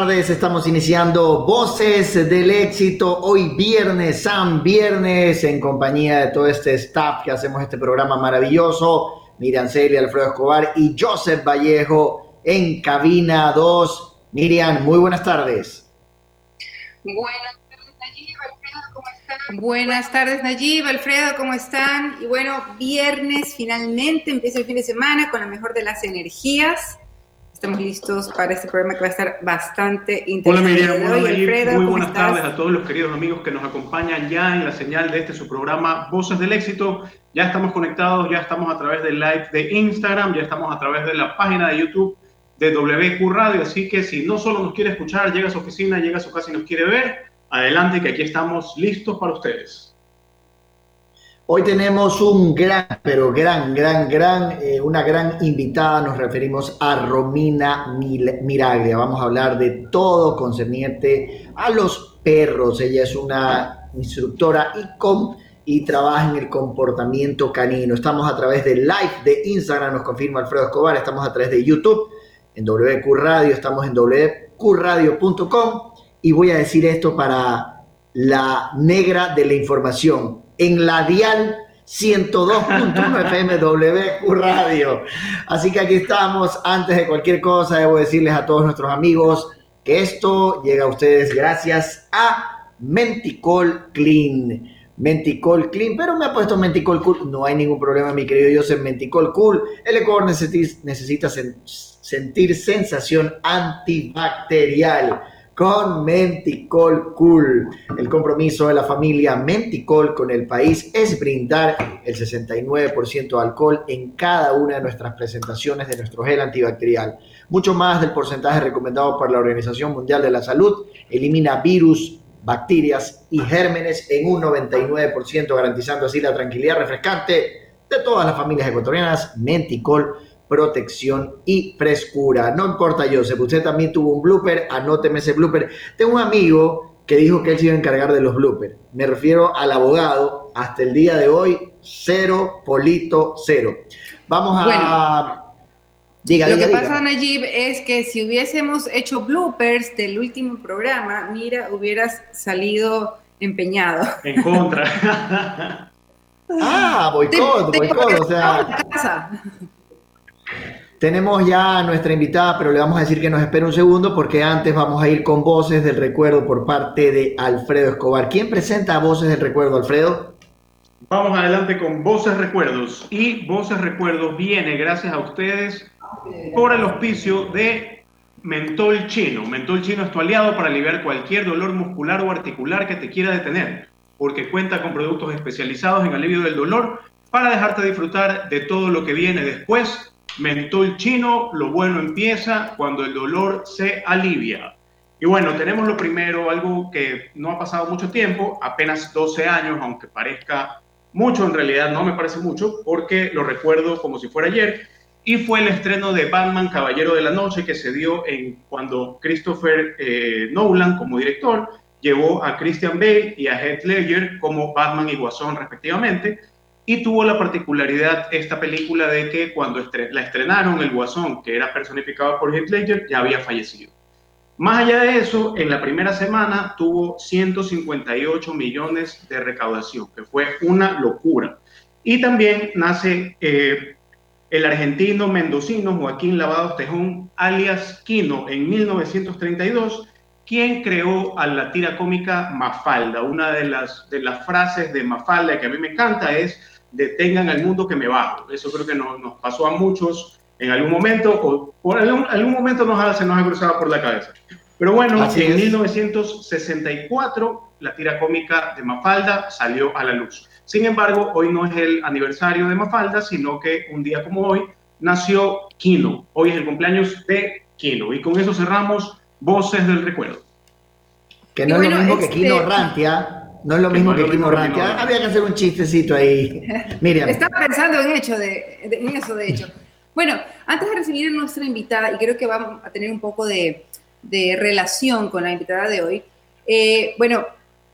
tardes. Estamos iniciando Voces del Éxito. Hoy viernes, San Viernes, en compañía de todo este staff que hacemos este programa maravilloso. Miriam Celia, Alfredo Escobar y Joseph Vallejo en cabina 2. Miriam, muy buenas tardes. Buenas tardes, Nayib, Alfredo, ¿cómo están? Buenas tardes, Nayib, Alfredo, ¿cómo están? Y bueno, viernes finalmente empieza el fin de semana con la mejor de las energías Estamos listos para este programa que va a estar bastante interesante. Hola Miriam, muy buenas tardes a todos los queridos amigos que nos acompañan ya en la señal de este su programa Voces del Éxito. Ya estamos conectados, ya estamos a través del live de Instagram, ya estamos a través de la página de YouTube de WQ Radio, así que si no solo nos quiere escuchar, llega a su oficina, llega a su casa y nos quiere ver, adelante que aquí estamos listos para ustedes. Hoy tenemos un gran, pero gran, gran, gran, eh, una gran invitada. Nos referimos a Romina Miraglia. Vamos a hablar de todo concerniente a los perros. Ella es una instructora ICOM y trabaja en el comportamiento canino. Estamos a través del live de Instagram, nos confirma Alfredo Escobar. Estamos a través de YouTube, en WQ Radio, estamos en wqradio.com. Y voy a decir esto para la negra de la información en la dial 102.1 FMW Radio. Así que aquí estamos. Antes de cualquier cosa, debo decirles a todos nuestros amigos que esto llega a ustedes gracias a Menticol Clean. Menticol Clean, pero me ha puesto Menticol Cool. No hay ningún problema, mi querido Joseph. Menticol Cool. El Ecuador necesita sentir sensación antibacterial con Menticol Cool. El compromiso de la familia Menticol con el país es brindar el 69% de alcohol en cada una de nuestras presentaciones de nuestro gel antibacterial. Mucho más del porcentaje recomendado por la Organización Mundial de la Salud. Elimina virus, bacterias y gérmenes en un 99%, garantizando así la tranquilidad refrescante de todas las familias ecuatorianas. Menticol protección y frescura. No importa, Joseph, usted también tuvo un blooper, anóteme ese blooper. Tengo un amigo que dijo que él se iba a encargar de los bloopers. Me refiero al abogado, hasta el día de hoy, cero, polito, cero. Vamos a... Diga, lo que pasa, Najib, es que si hubiésemos hecho bloopers del último programa, mira, hubieras salido empeñado. En contra. ah, boicot, boicot, o sea... Tenemos ya a nuestra invitada, pero le vamos a decir que nos espere un segundo porque antes vamos a ir con Voces del Recuerdo por parte de Alfredo Escobar. ¿Quién presenta Voces del Recuerdo, Alfredo? Vamos adelante con Voces Recuerdos. Y Voces Recuerdos viene gracias a ustedes por el auspicio de Mentol Chino. Mentol Chino es tu aliado para aliviar cualquier dolor muscular o articular que te quiera detener, porque cuenta con productos especializados en alivio del dolor para dejarte disfrutar de todo lo que viene después Mentol chino, lo bueno empieza cuando el dolor se alivia. Y bueno, tenemos lo primero, algo que no ha pasado mucho tiempo, apenas 12 años, aunque parezca mucho, en realidad no me parece mucho, porque lo recuerdo como si fuera ayer, y fue el estreno de Batman Caballero de la Noche que se dio en cuando Christopher eh, Nolan como director llevó a Christian Bale y a Heath Ledger como Batman y Guasón respectivamente, y tuvo la particularidad esta película de que cuando la estrenaron, el Guasón, que era personificado por Heath Ledger, ya había fallecido. Más allá de eso, en la primera semana tuvo 158 millones de recaudación, que fue una locura. Y también nace eh, el argentino mendocino Joaquín Lavado Tejón, alias Quino, en 1932, quien creó a la tira cómica Mafalda. Una de las, de las frases de Mafalda que a mí me encanta es detengan al mundo que me bajo. Eso creo que nos, nos pasó a muchos en algún momento, o por algún, algún momento nos se nos ha cruzado por la cabeza. Pero bueno, en 1964 la tira cómica de Mafalda salió a la luz. Sin embargo, hoy no es el aniversario de Mafalda, sino que un día como hoy nació Kino. Hoy es el cumpleaños de Kino. Y con eso cerramos Voces del Recuerdo. Que no es lo mismo que Kino este, Rantia, No es lo mismo que, Kino Ranking. Había que hacer un chistecito ahí. Miriam. Estaba pensando en, hecho de, en eso, de hecho. Bueno, antes de recibir a nuestra invitada, y creo que vamos a tener un poco de, de relación con la invitada de hoy, eh, bueno,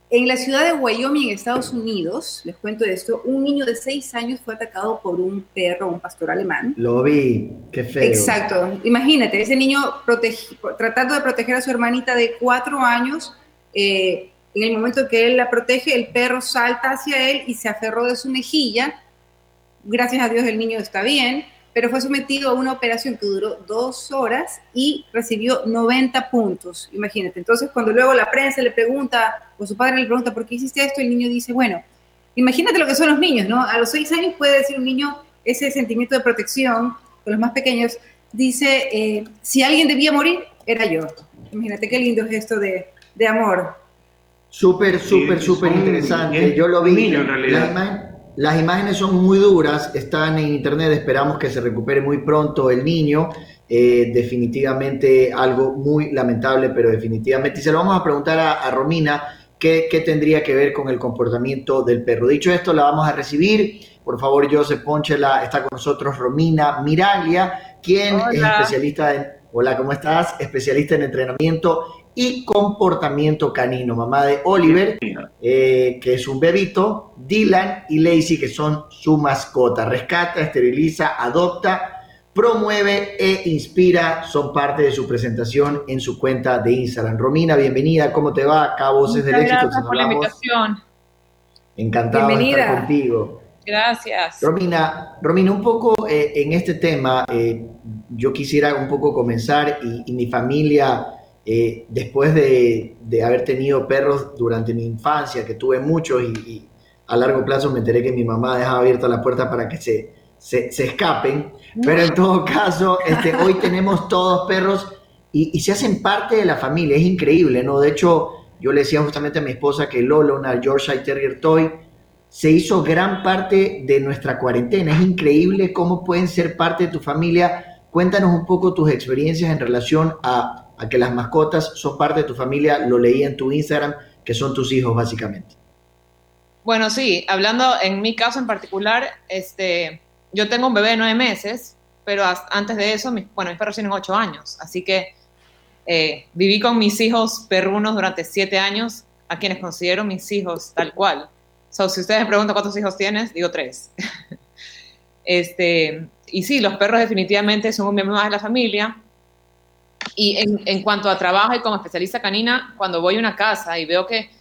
en la ciudad de Wyoming, en Estados Unidos, les cuento esto, un niño de seis años fue atacado por un perro, un pastor alemán. Lo vi, qué feo. Exacto. Imagínate, ese niño tratando de proteger a su hermanita de cuatro años, eh, en el momento que él la protege, el perro salta hacia él y se aferró de su mejilla. Gracias a Dios el niño está bien pero fue sometido a una operación que duró dos horas y recibió 90 puntos, imagínate. Entonces, cuando luego la prensa le pregunta, o su padre le pregunta, ¿por qué hiciste esto? El niño dice, bueno, imagínate lo que son los niños, ¿no? A los seis años puede decir un niño ese sentimiento de protección con los más pequeños, dice, eh, si alguien debía morir, era yo. Imagínate qué lindo gesto de, de amor. Súper, súper, súper interesante. Yo lo vi. en realidad. Las imágenes son muy duras, están en internet, esperamos que se recupere muy pronto el niño. Eh, definitivamente algo muy lamentable, pero definitivamente. Y se lo vamos a preguntar a, Romina qué, tendría que ver con el comportamiento del perro. Dicho esto, la vamos a recibir. Por favor, Joseph Ponchela, está con nosotros Romina Miraglia, quien es especialista en... Hola, ¿cómo estás? Especialista en entrenamiento y comportamiento canino, mamá de Oliver, eh, que es un bebito, Dylan y Lacey, que son su mascota. Rescata, esteriliza, adopta, promueve e inspira, son parte de su presentación en su cuenta de Instagram. Romina, bienvenida, ¿cómo te va? Acá Voces del Éxito. Gracias por la invitación. Encantado de estar contigo. Gracias. Romina, Romina, un poco eh, en este tema, eh, yo quisiera un poco comenzar y, y mi familia eh, después de, haber tenido perros durante mi infancia, que tuve muchos y, a largo plazo me enteré que mi mamá dejaba abierta la puerta para que se, se, escapen, pero en todo caso, este, hoy tenemos todos perros y, se hacen parte de la familia, es increíble, ¿no? De hecho, yo le decía justamente a mi esposa que Lolo, una Yorkshire Terrier Toy, se hizo gran parte de nuestra cuarentena. Es increíble cómo pueden ser parte de tu familia. Cuéntanos un poco tus experiencias en relación a a que las mascotas son parte de tu familia, lo leí en tu Instagram, que son tus hijos básicamente. Bueno, sí, hablando en mi caso en particular, este, yo tengo un bebé de nueve meses, pero antes de eso, mis, bueno, mis perros tienen ocho años, así que eh, viví con mis hijos perrunos durante siete años, a quienes considero mis hijos tal cual. So, si ustedes me preguntan cuántos hijos tienes, digo tres. este, y sí, los perros definitivamente son un miembro más de la familia. Y en, cuanto a trabajo y como especialista canina, cuando voy a una casa y veo que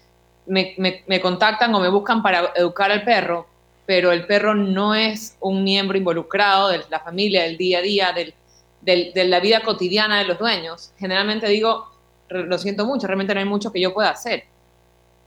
me, me, contactan o me buscan para educar al perro, pero el perro no es un miembro involucrado de la familia, del día a día, del, del, de la vida cotidiana de los dueños, generalmente digo, lo siento mucho, realmente no hay mucho que yo pueda hacer.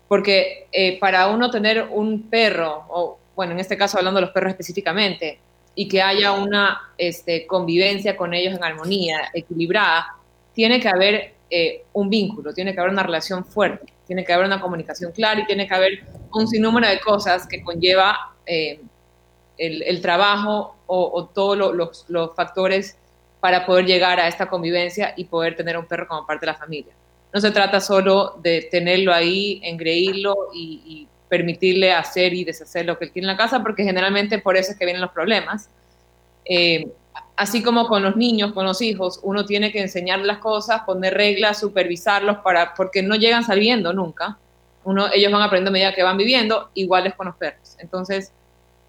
Porque eh, para uno tener un perro, o bueno, en este caso hablando de los perros específicamente, y que haya una este, convivencia con ellos en armonía, equilibrada, tiene que haber eh, un vínculo, tiene que haber una relación fuerte, tiene que haber una comunicación clara y tiene que haber un sinnúmero de cosas que conlleva eh, el, trabajo o, todos los, factores para poder llegar a esta convivencia y poder tener un perro como parte de la familia. No se trata solo de tenerlo ahí, engreírlo y, permitirle hacer y deshacer lo que él quiere en la casa, porque generalmente por eso es que vienen los problemas. Eh, así como con los niños, con los hijos, uno tiene que enseñar las cosas, poner reglas, supervisarlos, para, porque no llegan saliendo nunca. Uno, ellos van aprendiendo a medida que van viviendo, iguales con los perros. Entonces,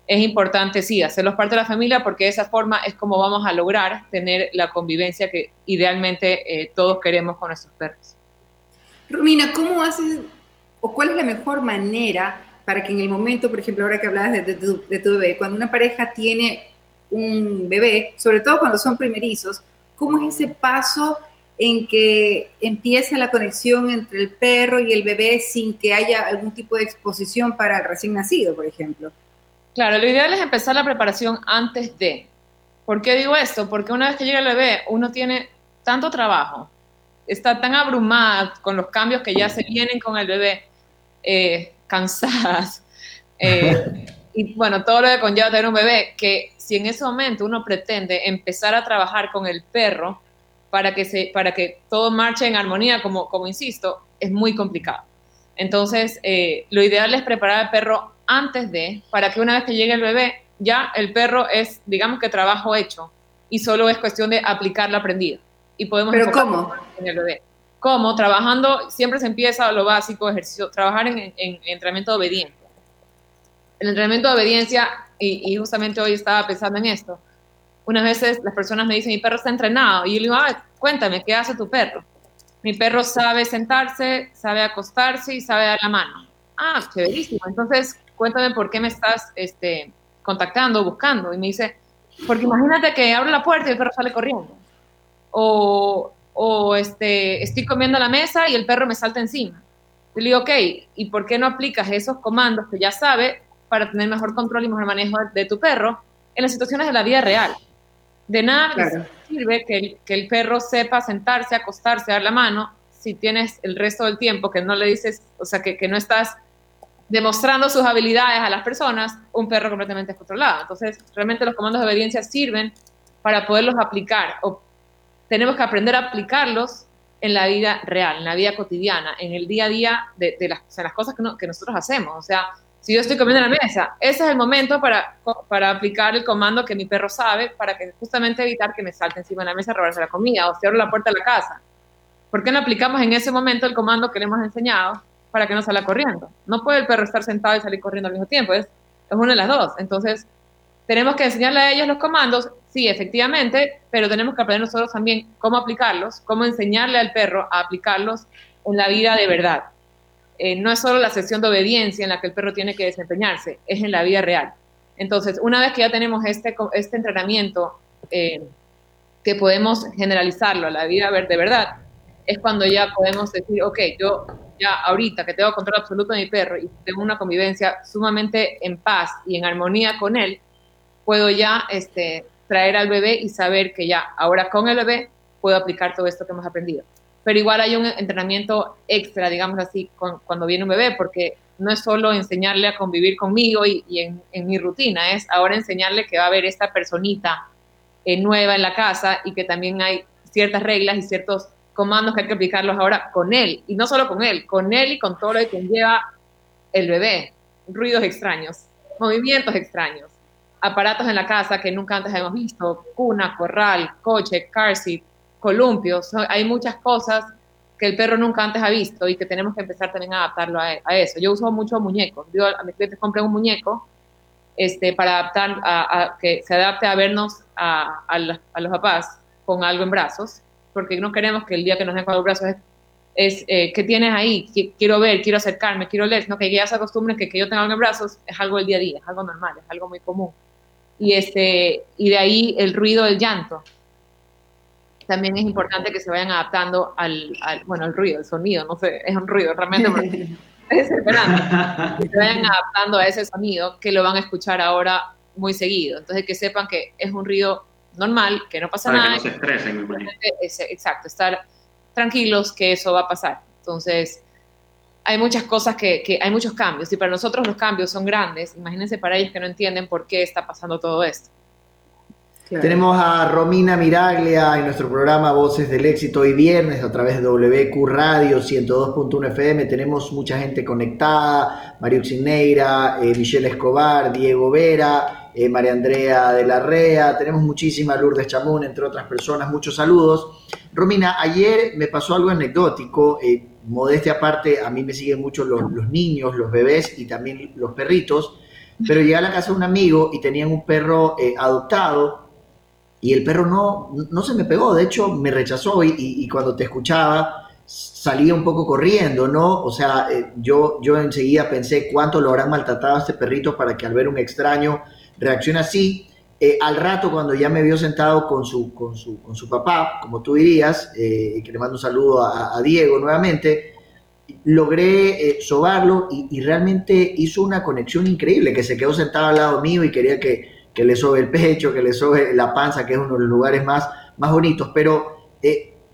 es importante, sí, hacerlos parte de la familia, porque de esa forma es como vamos a lograr tener la convivencia que idealmente eh, todos queremos con nuestros perros. Romina, ¿cómo haces o cuál es la mejor manera para que en el momento, por ejemplo, ahora que hablabas de, de tu bebé, cuando una pareja tiene un bebé, sobre todo cuando son primerizos, ¿cómo es ese paso en que empieza la conexión entre el perro y el bebé sin que haya algún tipo de exposición para el recién nacido, por ejemplo? Claro, lo ideal es empezar la preparación antes de. ¿Por qué digo esto? Porque una vez que llega el bebé, uno tiene tanto trabajo, está tan abrumada con los cambios que ya se vienen con el bebé, eh, cansadas, eh, y bueno, todo lo que conlleva tener un bebé, que si en ese momento uno pretende empezar a trabajar con el perro para que, se, para que todo marche en armonía, como, como insisto, es muy complicado. Entonces, eh, lo ideal es preparar al perro antes de, para que una vez que llegue el bebé, ya el perro es, digamos que trabajo hecho y solo es cuestión de aplicar lo aprendido. Y podemos ¿Pero cómo? En el bebé. ¿Cómo? Trabajando, siempre se empieza lo básico, ejercicio, trabajar en, entrenamiento de obediencia. El entrenamiento de obediencia, y, justamente hoy estaba pensando en esto, unas veces las personas me dicen, mi perro está entrenado, y yo le digo, ah, cuéntame, ¿qué hace tu perro? Mi perro sabe sentarse, sabe acostarse y sabe dar la mano. Ah, chéverísimo. Entonces, cuéntame por qué me estás este, contactando, buscando. Y me dice, porque imagínate que abro la puerta y el perro sale corriendo. O, o este, estoy comiendo a la mesa y el perro me salta encima. Y le digo, ok, ¿y por qué no aplicas esos comandos que ya sabe para tener mejor control y mejor manejo de tu perro en las situaciones de la vida real? De nada sirve que el, que el perro sepa sentarse, acostarse, dar la mano, si tienes el resto del tiempo que no le dices, o sea, que, que no estás demostrando sus habilidades a las personas, un perro completamente controlado. Entonces, realmente los comandos de obediencia sirven para poderlos aplicar o tenemos que aprender a aplicarlos en la vida real, en la vida cotidiana, en el día a día de, las, las, cosas que, que, nosotros hacemos. O sea, si yo estoy comiendo en la mesa, ese es el momento para, para aplicar el comando que mi perro sabe para que justamente evitar que me salte encima de la mesa a robarse la comida o cierro la puerta de la casa. ¿Por qué no aplicamos en ese momento el comando que le hemos enseñado para que no salga corriendo? No puede el perro estar sentado y salir corriendo al mismo tiempo, es, es una de las dos. Entonces, tenemos que enseñarle a ellos los comandos, sí, efectivamente, pero tenemos que aprender nosotros también cómo aplicarlos, cómo enseñarle al perro a aplicarlos en la vida de verdad. Eh, no es solo la sesión de obediencia en la que el perro tiene que desempeñarse, es en la vida real. Entonces, una vez que ya tenemos este, este entrenamiento, eh, que podemos generalizarlo a la vida de verdad, es cuando ya podemos decir, ok, yo ya ahorita que tengo control absoluto de mi perro y tengo una convivencia sumamente en paz y en armonía con él, puedo ya este, traer al bebé y saber que ya ahora con el bebé puedo aplicar todo esto que hemos aprendido. Pero igual hay un entrenamiento extra, digamos así, cuando viene un bebé, porque no es solo enseñarle a convivir conmigo y, en, mi rutina, es ahora enseñarle que va a haber esta personita eh, nueva en la casa y que también hay ciertas reglas y ciertos comandos que hay que aplicarlos ahora con él, y no solo con él, con él y con todo lo que conlleva el bebé, ruidos extraños, movimientos extraños, aparatos en la casa que nunca antes habíamos visto, cuna, corral, coche, car seat, columpios, hay muchas cosas que el perro nunca antes ha visto y que tenemos que empezar también a adaptarlo a, eso. Yo uso mucho muñecos, yo a mis clientes compré un muñeco este, para adaptar, a, que se adapte a vernos a, a, los, papás con algo en brazos, porque no queremos que el día que nos den con los brazos es, es eh, ¿qué tienes ahí? Quiero ver, quiero acercarme, quiero leer, no, que ya se acostumbren que que yo tenga algo en brazos es algo del día a día, es algo normal, es algo muy común y, este, y de ahí el ruido del llanto. También es importante que se vayan adaptando al, bueno, el ruido, el sonido, no sé, es un ruido realmente es desesperante. Que se vayan adaptando a ese sonido que lo van a escuchar ahora muy seguido. Entonces, que sepan que es un ruido normal, que no pasa nada. Que no se estresen. Exacto, estar tranquilos que eso va a pasar. Entonces, hay muchas cosas que, hay muchos cambios y para nosotros los cambios son grandes. Imagínense para ellos que no entienden por qué está pasando todo esto. Tenemos a Romina Miraglia en nuestro programa Voces del Éxito hoy viernes a través de WQ Radio 102.1 FM. Tenemos mucha gente conectada, Mario Xineira, eh, Michelle Escobar, Diego Vera, eh, María Andrea de la Rea, tenemos muchísima Lourdes Chamún, entre otras personas, muchos saludos. Romina, ayer me pasó algo anecdótico. Eh, modestia aparte, a mí me siguen mucho los, niños, los bebés y también los perritos, pero llegué a la casa de un amigo y tenían un perro eh, adoptado y el perro no, no se me pegó, de hecho me rechazó y, cuando te escuchaba salía un poco corriendo, ¿no? O sea, eh, yo, yo enseguida pensé cuánto lo habrán maltratado a este perrito para que al ver un extraño reaccione así. Eh, al rato, cuando ya me vio sentado con su, con su, con su papá, como tú dirías, eh, que le mando un saludo a, Diego nuevamente, logré eh, sobarlo y, realmente hizo una conexión increíble, que se quedó sentado al lado mío y quería que, que, le sobe el pecho, que le sobe la panza, que es uno de los lugares más, más bonitos. Pero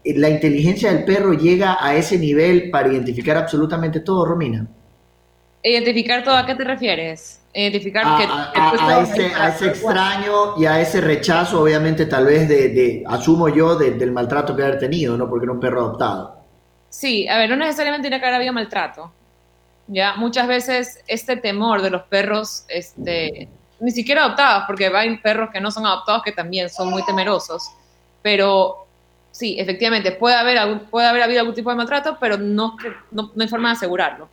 la inteligencia del perro llega a ese nivel para identificar absolutamente todo, Romina. ¿Identificar todo a qué te refieres? identificar a, que, a, ese, extraño y a ese rechazo, obviamente, tal vez de, asumo yo, del maltrato que haber tenido, ¿no? Porque era un perro adoptado. Sí, a ver, no necesariamente tiene que haber habido maltrato. Ya muchas veces este temor de los perros, este, ni siquiera adoptados, porque hay perros que no son adoptados que también son muy temerosos, pero sí, efectivamente, puede haber, puede haber habido algún tipo de maltrato, pero no, no, no hay forma de asegurarlo.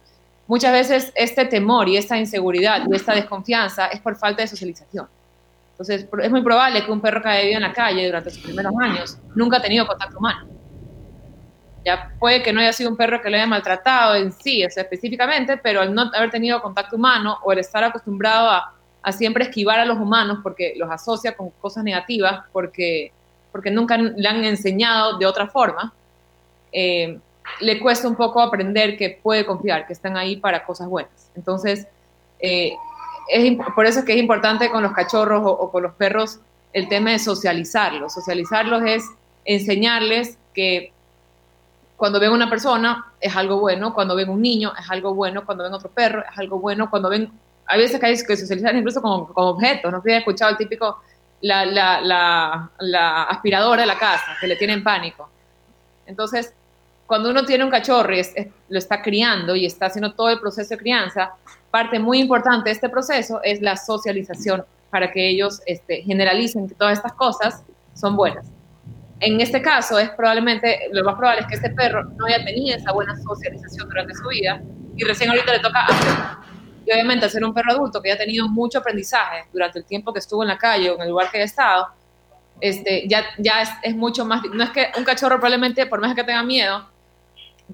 Muchas veces este temor y esta inseguridad y esta desconfianza es por falta de socialización. Entonces, es muy probable que un perro que haya vivido en la calle durante sus primeros años nunca ha tenido contacto humano. Ya puede que no haya sido un perro que lo haya maltratado en sí, o sea, específicamente, pero al no haber tenido contacto humano o el estar acostumbrado a, a siempre esquivar a los humanos porque los asocia con cosas negativas, porque, porque nunca le han enseñado de otra forma, eh, le cuesta un poco aprender que puede confiar, que están ahí para cosas buenas. Entonces, eh, es, por eso es que es importante con los cachorros o, con los perros el tema de socializarlos. Socializarlos es enseñarles que cuando ven una persona es algo bueno, cuando ven un niño es algo bueno, cuando ven otro perro es algo bueno, cuando ven, hay veces que hay que socializar incluso con, objetos, no sé he escuchado el típico, la, la, la, la, aspiradora de la casa, que le tienen pánico. Entonces, cuando uno tiene un cachorro y lo está criando y está haciendo todo el proceso de crianza, parte muy importante de este proceso es la socialización para que ellos este, generalicen que todas estas cosas son buenas. En este caso, es probablemente, lo más probable es que este perro no haya tenido esa buena socialización durante su vida y recién ahorita le toca hacer. Y obviamente, al ser un perro adulto que ya ha tenido mucho aprendizaje durante el tiempo que estuvo en la calle o en el lugar que haya estado, este, ya, ya es, es mucho más, no es que un cachorro probablemente, por más que tenga miedo,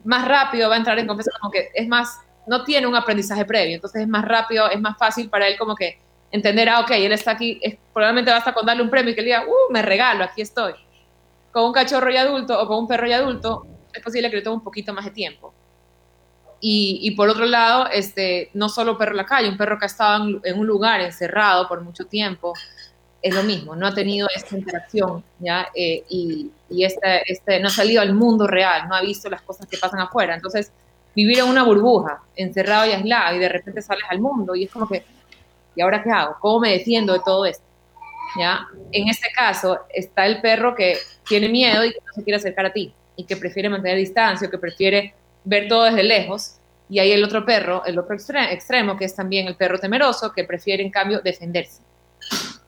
más rápido va a entrar en confianza, como que es más no tiene un aprendizaje previo, entonces es más rápido, es más fácil para él como que entender, ah, ok, él está aquí, es, probablemente basta con darle un premio y que le diga, uh, me regalo, aquí estoy. Con un cachorro y adulto o con un perro y adulto, es posible que le tome un poquito más de tiempo. Y, y, por otro lado, este, no solo perro en la calle, un perro que ha estado en, un lugar encerrado por mucho tiempo, es lo mismo, no ha tenido esta interacción, ¿ya? Eh, y, y este, este, no ha salido al mundo real, no ha visto las cosas que pasan afuera. Entonces, vivir en una burbuja, encerrado y aislado, y de repente sales al mundo y es como que, ¿y ahora qué hago? ¿Cómo me defiendo de todo esto? ¿Ya? En este caso está el perro que tiene miedo y que no se quiere acercar a ti, y que prefiere mantener distancia, o que prefiere ver todo desde lejos, y hay el otro perro, el otro extremo, que es también el perro temeroso, que prefiere en cambio defenderse.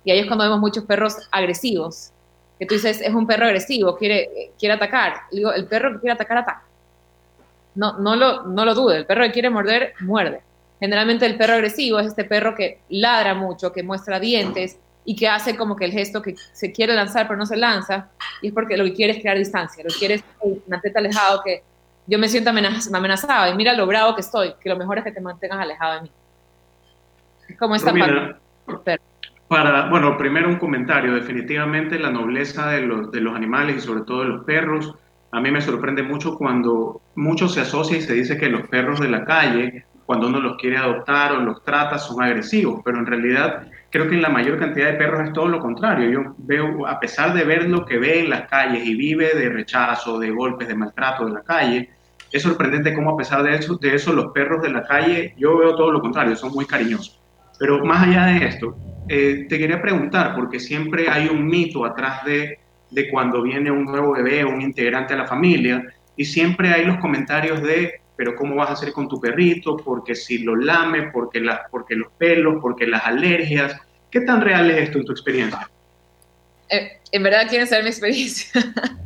Y ahí es cuando vemos muchos perros agresivos, que tú dices, es un perro agresivo, quiere, quiere atacar. digo, el perro que quiere atacar, ataca no, no, lo, no lo dude, el perro que quiere morder, muerde. Generalmente el perro agresivo es este perro que ladra mucho, que muestra dientes y que hace como que el gesto que se quiere lanzar pero no se lanza, y es porque lo que quiere es crear distancia, lo que quiere es mantenerte alejado, que yo me siento amenazada y mira lo bravo que estoy, que lo mejor es que te mantengas alejado de mí. Es como esta parte. Para, bueno, primero un comentario, definitivamente la nobleza de los, de los animales y sobre todo de los perros a mí me sorprende mucho cuando mucho se asocia y se dice que los perros de la calle, cuando uno los quiere adoptar o los trata, son agresivos, pero en realidad creo que en la mayor cantidad de perros es todo lo contrario. Yo veo, a pesar de ver lo que ve en las calles y vive de rechazo, de golpes, de maltrato de la calle, es sorprendente cómo a pesar de eso, de eso los perros de la calle, yo veo todo lo contrario, son muy cariñosos. Pero más allá de esto, eh, te quería preguntar, porque siempre hay un mito atrás de de cuando viene un nuevo bebé un integrante a la familia y siempre hay los comentarios de, pero ¿cómo vas a hacer con tu perrito? Porque si lo lame, porque, las, porque los pelos, porque las alergias. ¿Qué tan real es esto en tu experiencia? Eh, en verdad quieren saber mi experiencia.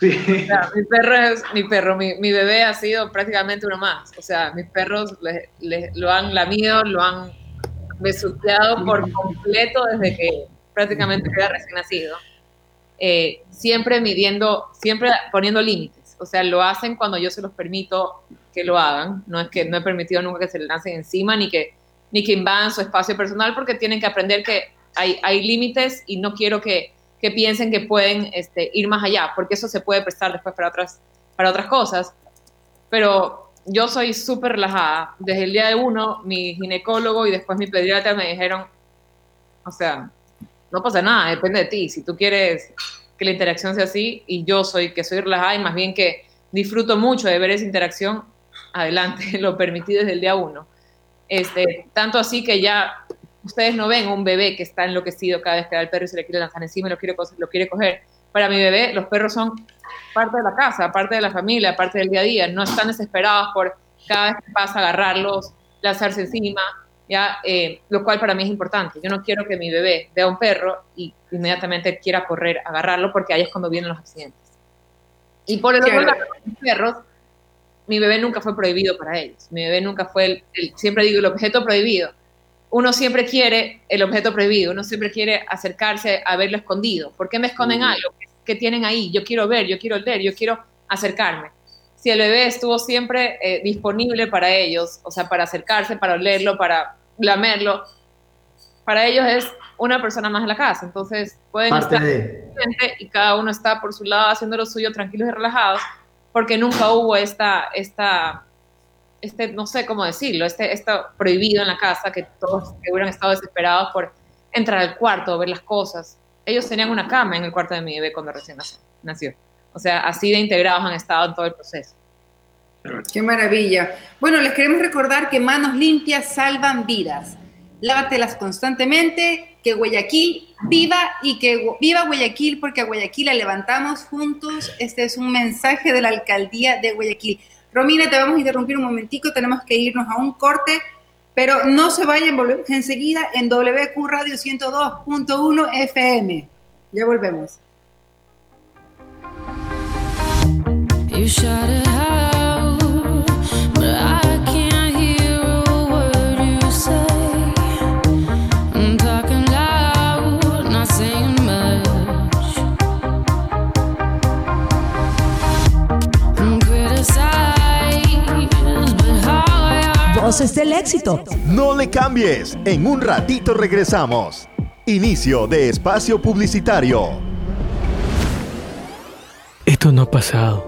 Sí. mi perro es mi perro, mi, mi, bebé ha sido prácticamente uno más. O sea, mis perros lo han lamido, lo han besuqueado por completo desde que prácticamente queda recién nacido. Eh, siempre midiendo, siempre poniendo límites. O sea, lo hacen cuando yo se los permito que lo hagan. No es que no he permitido nunca que se le lancen encima ni que, ni que invadan su espacio personal porque tienen que aprender que hay, hay límites y no quiero que, que piensen que pueden este, ir más allá, porque eso se puede prestar después para otras, para otras cosas. Pero yo soy súper relajada. Desde el día de uno, mi ginecólogo y después mi pediatra me dijeron, o sea, no pasa nada, depende de ti. Si tú quieres que la interacción sea así y yo soy que soy relajada y más bien que disfruto mucho de ver esa interacción, adelante, lo permití desde el día uno. Este, tanto así que ya ustedes no ven un bebé que está enloquecido cada vez que da el perro y se le quiere lanzar encima y lo quiere, lo quiere coger. Para mi bebé, los perros son parte de la casa, parte de la familia, parte del día a día. No están desesperados por cada vez que pasa agarrarlos, lanzarse encima, ya, eh, lo cual para mí es importante. Yo no quiero que mi bebé vea un perro y inmediatamente quiera correr a agarrarlo porque ahí es cuando vienen los accidentes. Y por el otro lado, los perros, mi bebé nunca fue prohibido para ellos. Mi bebé nunca fue, el, siempre digo, el objeto prohibido. Uno siempre quiere el objeto prohibido, uno siempre quiere acercarse a verlo escondido. ¿Por qué me esconden algo? ¿Qué tienen ahí? Yo quiero ver, yo quiero leer, yo quiero acercarme. Si el bebé estuvo siempre eh, disponible para ellos, o sea, para acercarse, para olerlo, para lamerlo, para ellos es una persona más en la casa. Entonces pueden estar y cada uno está por su lado haciendo lo suyo tranquilos y relajados, porque nunca hubo esta, esta, este, no sé cómo decirlo, este, esto prohibido en la casa, que todos hubieran estado desesperados por entrar al cuarto, ver las cosas. Ellos tenían una cama en el cuarto de mi bebé cuando recién nació. O sea, así de integrados han estado en todo el proceso. Qué maravilla. Bueno, les queremos recordar que manos limpias salvan vidas. Lávatelas constantemente, que Guayaquil viva y que viva Guayaquil porque a Guayaquil la levantamos juntos. Este es un mensaje de la alcaldía de Guayaquil. Romina, te vamos a interrumpir un momentico, tenemos que irnos a un corte, pero no se vayan, volvemos enseguida en WQ Radio 102.1 FM. Ya volvemos. Voces del éxito. No le cambies, en un ratito regresamos. Inicio de espacio publicitario. Esto no ha pasado,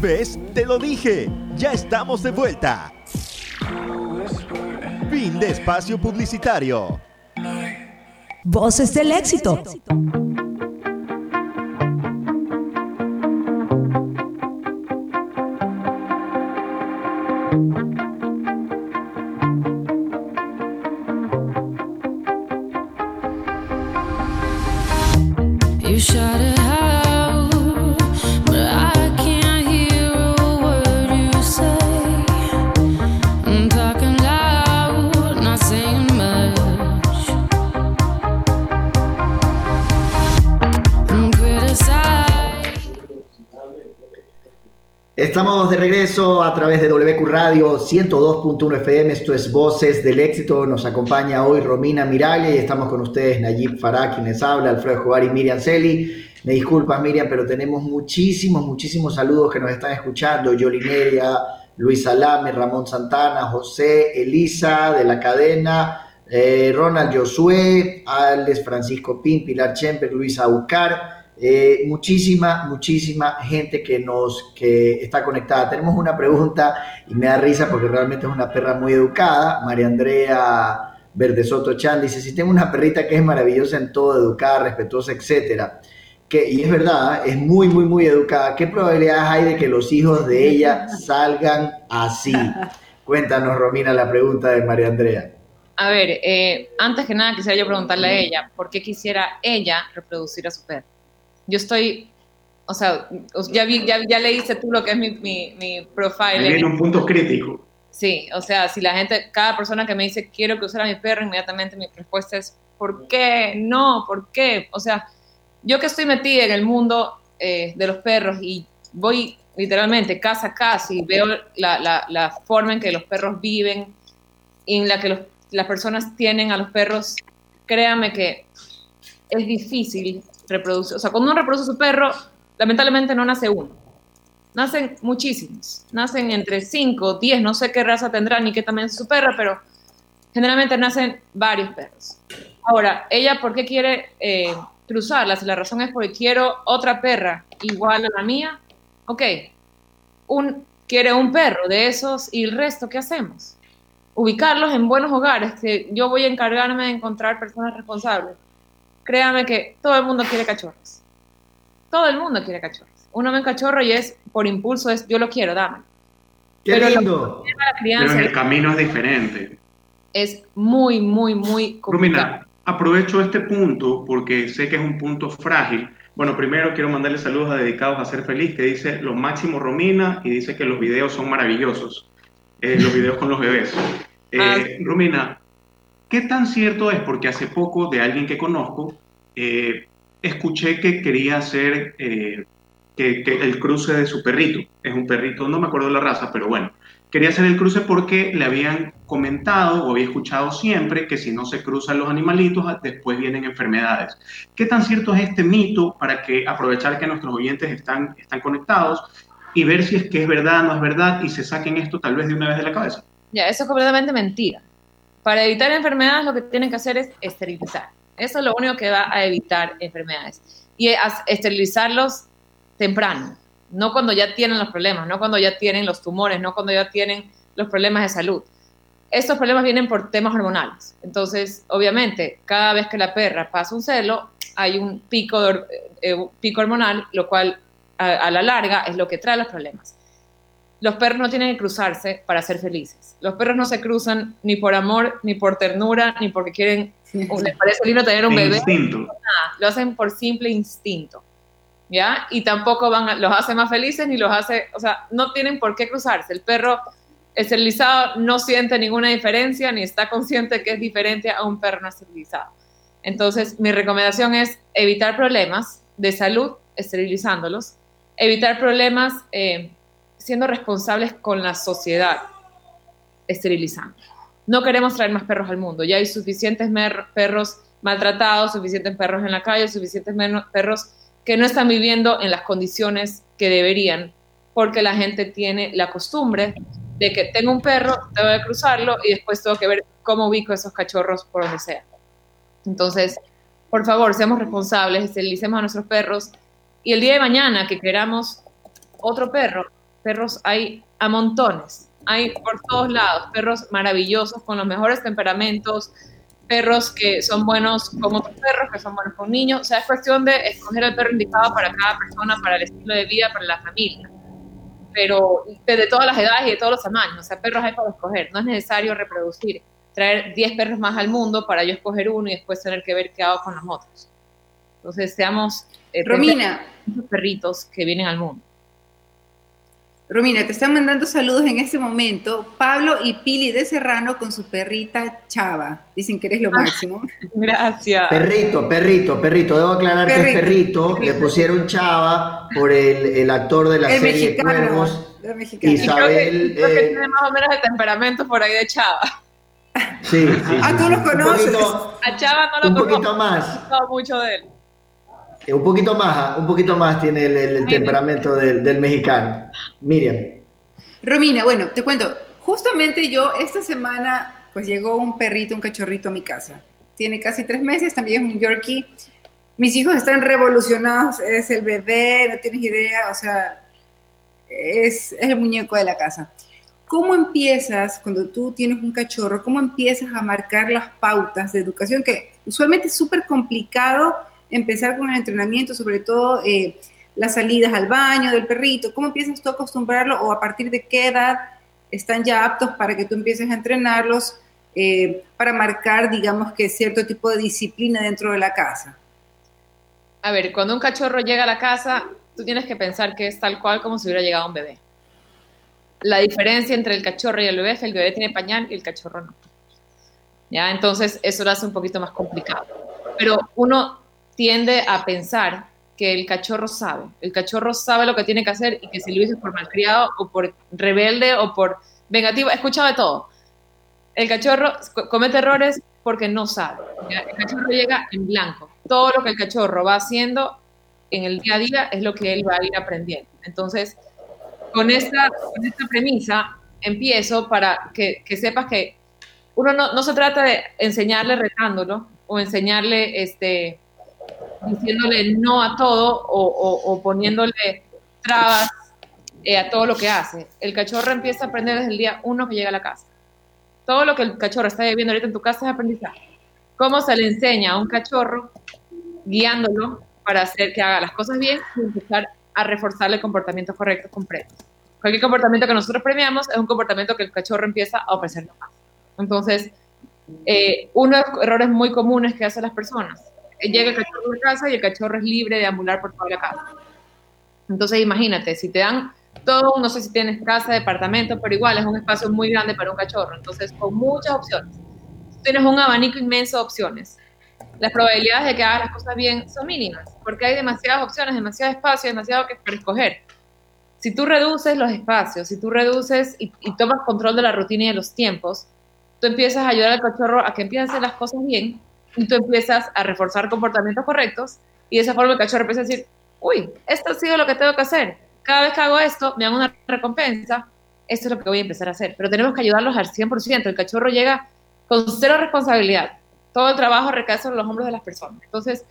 ¿Ves? Te lo dije. Ya estamos de vuelta. Fin de espacio publicitario. Voces del éxito. Estamos de regreso a través de WQ Radio 102.1 FM. Esto es Voces del Éxito. Nos acompaña hoy Romina Miraglia y estamos con ustedes Nayib Farah, quienes habla, Alfredo Jovar y Miriam Celi. Me disculpas, Miriam, pero tenemos muchísimos, muchísimos saludos que nos están escuchando. Yolineria, Luis Alame, Ramón Santana, José, Elisa de la cadena, eh, Ronald Josué, Alex Francisco Pin, Pilar Chemper, Luis Aucar. Eh, muchísima, muchísima gente que nos que está conectada. Tenemos una pregunta y me da risa porque realmente es una perra muy educada. María Andrea Verde Soto Chan dice, si tengo una perrita que es maravillosa en todo, educada, respetuosa, etcétera. Que, y es verdad, es muy, muy, muy educada. ¿Qué probabilidades hay de que los hijos de ella salgan así? Cuéntanos, Romina, la pregunta de María Andrea. A ver, eh, antes que nada quisiera yo preguntarle a ella, ¿por qué quisiera ella reproducir a su perro? Yo estoy, o sea, ya, vi, ya, ya leíste tú lo que es mi, mi, mi profile. Viene un punto crítico. Sí, o sea, si la gente, cada persona que me dice quiero que usara mi perro, inmediatamente mi respuesta es ¿por qué? No, ¿por qué? O sea, yo que estoy metida en el mundo eh, de los perros y voy literalmente casa a casa y veo la, la, la forma en que los perros viven, en la que los, las personas tienen a los perros, créame que es difícil reproduce, o sea, cuando uno reproduce su perro, lamentablemente no nace uno. Nacen muchísimos, nacen entre 5, 10, no sé qué raza tendrá ni qué también es su perro, pero generalmente nacen varios perros. Ahora, ella, ¿por qué quiere eh, cruzarla? Si la razón es porque quiero otra perra igual a la mía, ok, un, quiere un perro de esos y el resto, ¿qué hacemos? ubicarlos en buenos hogares, que yo voy a encargarme de encontrar personas responsables. Créame que todo el mundo quiere cachorros. Todo el mundo quiere cachorros. Uno ve un cachorro y es por impulso, es yo lo quiero, dame. Qué Pero lindo. el camino es diferente. Es muy, muy, muy complicado. Romina, aprovecho este punto porque sé que es un punto frágil. Bueno, primero quiero mandarle saludos a Dedicados a Ser Feliz, que dice lo máximo Romina y dice que los videos son maravillosos. Eh, los videos con los bebés. Eh, ah. Romina, ¿qué tan cierto es? Porque hace poco de alguien que conozco, eh, escuché que quería hacer que, el cruce de su perrito. Es un perrito, no me acuerdo la raza, pero bueno. Quería hacer el cruce porque le habían comentado o había escuchado siempre que si no se cruzan los animalitos, ah, después vienen enfermedades. ¿Qué tan cierto es este mito para que aprovechar que nuestros oyentes están, están conectados y ver si es que es verdad, no es verdad y se saquen esto tal vez de una vez de la cabeza? Ya, eso es completamente mentira. Para evitar enfermedades lo que tienen que hacer es esterilizar. Eso es lo único que va a evitar enfermedades. Y esterilizarlos temprano, no cuando ya tienen los problemas, no cuando ya tienen los tumores, no cuando ya tienen los problemas de salud. Estos problemas vienen por temas hormonales. Entonces, obviamente, cada vez que la perra pasa un celo, hay un pico, de, eh, pico hormonal, lo cual a, la larga es lo que trae los problemas. Los perros no tienen que cruzarse para ser felices. Los perros no se cruzan ni por amor, ni por ternura, ni porque quieren, les parece lindo tener un bebé. lo hacen por simple instinto. ¿ya? Y tampoco van los hace más felices ni los hace, o sea, no tienen por qué cruzarse. El perro esterilizado no siente ninguna diferencia ni está consciente que es diferente a un perro no esterilizado. Entonces, mi recomendación es evitar problemas de salud esterilizándolos, evitar problemas eh, siendo responsables con la sociedad esterilizando. No queremos traer más perros al mundo, ya hay suficientes perros maltratados, suficientes perros en la calle, suficientes perros que no están viviendo en las condiciones que deberían, porque la gente tiene la costumbre de que tengo un perro, tengo que cruzarlo y después tengo que ver cómo ubico esos cachorros por donde sea. Entonces, por favor, seamos responsables, esterilicemos a nuestros perros y el día de mañana que queramos otro perro, perros hay a montones, hay por todos lados, perros maravillosos con los mejores temperamentos, perros que son buenos con otros perros, que son buenos con niños. O sea, es cuestión de escoger el perro indicado para cada persona, para el estilo de vida, para la familia. Pero de todas las edades y de todos los tamaños. O sea, perros hay para escoger. No es necesario reproducir, traer 10 perros más al mundo para yo escoger uno y después tener que ver qué hago con los otros. Entonces, seamos eh, Romina. perritos que vienen al mundo. Romina, te están mandando saludos en este momento. Pablo y Pili de Serrano con su perrita Chava. Dicen que eres lo máximo. Gracias. Perrito, perrito, perrito. Debo aclarar que es perrito. Le pusieron Chava por el, actor de la serie Cuervos. Isabel. Creo que, eh, tiene más o menos el temperamento por ahí de Chava. Sí, sí. Ah, tú lo conoces. a Chava no lo conozco. Un poquito más. No mucho de él. Eh, un poquito más, ah, un poquito más tiene el, temperamento del, mexicano. Miriam. Romina, bueno, te cuento, justamente yo esta semana, pues llegó un perrito, un cachorrito a mi casa. Tiene casi tres meses, también es un Yorkie. Mis hijos están revolucionados, es el bebé, no tienes idea, o sea, es, es el muñeco de la casa. ¿Cómo empiezas, cuando tú tienes un cachorro, cómo empiezas a marcar las pautas de educación? Que usualmente es súper complicado empezar con el entrenamiento, sobre todo eh, las salidas al baño del perrito? ¿Cómo empiezas tú a acostumbrarlo o a partir de qué edad están ya aptos para que tú empieces a entrenarlos eh, para marcar, digamos que cierto tipo de disciplina dentro de la casa? A ver, cuando un cachorro llega a la casa, tú tienes que pensar que es tal cual como si hubiera llegado un bebé. La diferencia entre el cachorro y el bebé es que el bebé tiene pañal y el cachorro no. ¿Ya? Entonces, eso lo hace un poquito más complicado. Pero uno tiende a pensar que el cachorro sabe. El cachorro sabe lo que tiene que hacer y que si lo hizo por malcriado o por rebelde o por vengativo, he de todo. El cachorro comete errores porque no sabe. El cachorro llega en blanco. Todo lo que el cachorro va haciendo en el día a día es lo que él va a ir aprendiendo. Entonces, con esta, premisa empiezo para que, sepas que uno no, no, se trata de enseñarle retándolo o enseñarle este, diciéndole no a todo o, poniéndole trabas eh, a todo lo que hace. El cachorro empieza a aprender desde el día uno que llega a la casa. todo lo que el cachorro está viviendo ahorita en tu casa es aprendizaje. ¿Cómo se le enseña a un cachorro guiándolo para hacer que haga las cosas bien y empezar a reforzarle comportamientos correctos completos? Cualquier comportamiento que nosotros premiamos es un comportamiento que el cachorro empieza a ofrecer más. Entonces, eh, uno de los errores muy comunes que hacen las personas, llega el cachorro a casa y el cachorro es libre de ambular por toda la casa. Entonces, imagínate, si te dan todo, no sé si tienes casa, departamento, pero igual es un espacio muy grande para un cachorro, entonces con muchas opciones. Tienes un abanico inmenso de opciones. Las probabilidades de que hagas las cosas bien son mínimas, porque hay demasiadas opciones, demasiado espacio, demasiado que para escoger. Si tú reduces los espacios, si tú reduces y, tomas control de la rutina y de los tiempos, tú empiezas a ayudar al cachorro a que empiece las cosas bien y tú empiezas a reforzar comportamientos correctos y de esa forma el cachorro empieza a decir, uy, esto ha sido lo que tengo que hacer. Cada vez que hago esto, me dan una recompensa, esto es lo que voy a empezar a hacer. Pero tenemos que ayudarlos al 100%. El cachorro llega con cero responsabilidad. Todo el trabajo recae sobre los hombros de las personas. Entonces,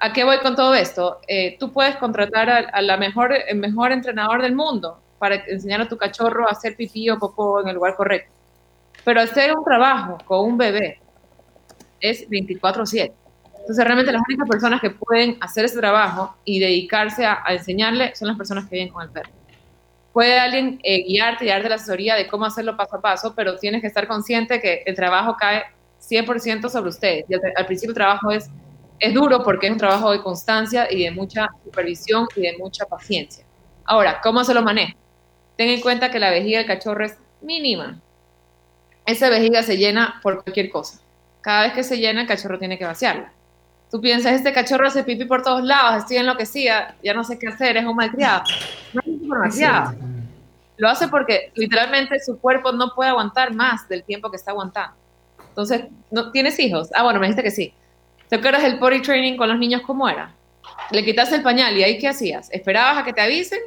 ¿a qué voy con todo esto? Eh, tú puedes contratar a, la mejor, el mejor entrenador del mundo para enseñar a tu cachorro a hacer pipí o popó en el lugar correcto. Pero hacer un trabajo con un bebé es 24/7. Entonces, realmente las únicas personas que pueden hacer ese trabajo y dedicarse a, enseñarle son las personas que viven con el perro. Puede alguien eh, guiarte y darte la asesoría de cómo hacerlo paso a paso, pero tienes que estar consciente que el trabajo cae 100% sobre ustedes. Al, principio el trabajo es, es duro porque es un trabajo de constancia y de mucha supervisión y de mucha paciencia. Ahora, ¿cómo se lo maneja? Ten en cuenta que la vejiga del cachorro es mínima. Esa vejiga se llena por cualquier cosa. Cada vez que se llena, el cachorro tiene que vaciarla tú piensas, este cachorro hace pipí por todos lados, estoy enloquecida, ya no sé qué hacer, es un malcriado. No es un malcriado. Lo hace porque literalmente su cuerpo no puede aguantar más del tiempo que está aguantando. Entonces, ¿no, ¿tienes hijos? Ah, bueno, me dijiste que sí. ¿Te acuerdas el potty training con los niños cómo era? Le quitas el pañal y ahí qué hacías? ¿Esperabas a que te avisen?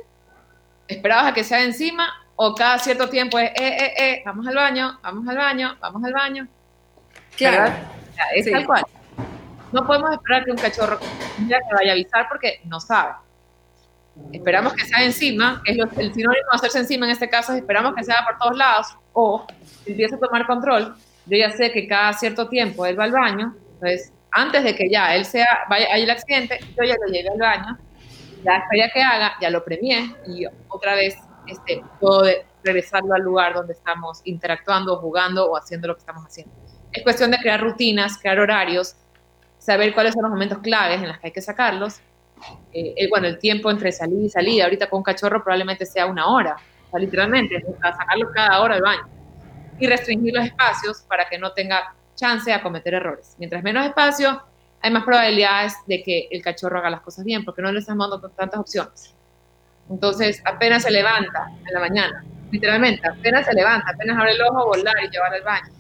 ¿Esperabas a que sea encima? ¿O cada cierto tiempo es, eh, eh, eh, vamos al baño, vamos al baño, vamos al baño? Claro. Es tal cual. No podemos esperar que un cachorro vaya a avisar porque no sabe. Esperamos que sea encima, que es el sinónimo de hacerse encima en este caso, esperamos que sea por todos lados o empiece a tomar control. Yo ya sé que cada cierto tiempo él va al baño, entonces antes de que ya él sea, vaya, haya el accidente, yo ya lo lleve al baño, ya espera que haga, ya lo premié y otra vez este, puedo regresarlo al lugar donde estamos interactuando, jugando o haciendo lo que estamos haciendo. Es cuestión de crear rutinas, crear horarios, saber cuáles son los momentos claves en los que hay que sacarlos. Eh, bueno, el tiempo entre salida y salida, ahorita con cachorro probablemente sea una hora, o sea, literalmente, a sacarlo cada hora al baño. Y restringir los espacios para que no tenga chance a cometer errores. Mientras menos espacio, hay más probabilidades de que el cachorro haga las cosas bien, porque no le estamos dando tantas opciones. Entonces, apenas se levanta en la mañana, literalmente, apenas se levanta, apenas abre el ojo, volar y llevar al baño.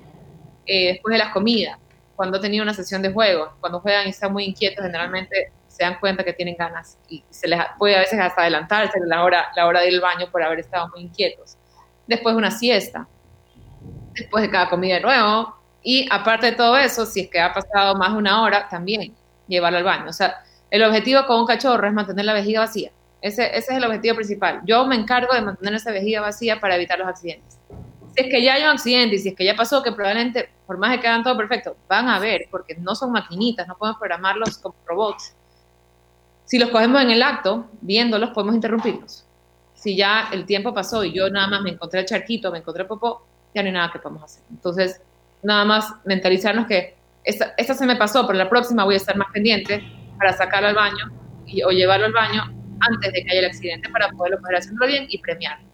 Eh, después de las comidas, cuando tenido una sesión de juego, cuando juegan y están muy inquietos, generalmente se dan cuenta que tienen ganas y se les puede a veces hasta adelantarse la hora, la hora de ir al baño por haber estado muy inquietos. Después una siesta, después de cada comida de nuevo, y aparte de todo eso, si es que ha pasado más de una hora, también llevarlo al baño. O sea, el objetivo con un cachorro es mantener la vejiga vacía. Ese, ese es el objetivo principal. Yo me encargo de mantener esa vejiga vacía para evitar los accidentes si es que ya hay un accidente y si es que ya pasó, que probablemente, por más que quedan todo perfecto, van a ver, porque no son maquinitas, no podemos programarlos como robots. Si los cogemos en el acto, viéndolos, podemos interrumpirlos. Si ya el tiempo pasó y yo nada más me encontré el charquito, me encontré popó, ya no hay nada que podamos hacer. Entonces, nada más mentalizarnos que esta, esta se me pasó, pero la próxima voy a estar más pendiente para sacarlo al baño y, o llevarlo al baño antes de que haya el accidente para poderlo poder hacerlo bien y premiarlo.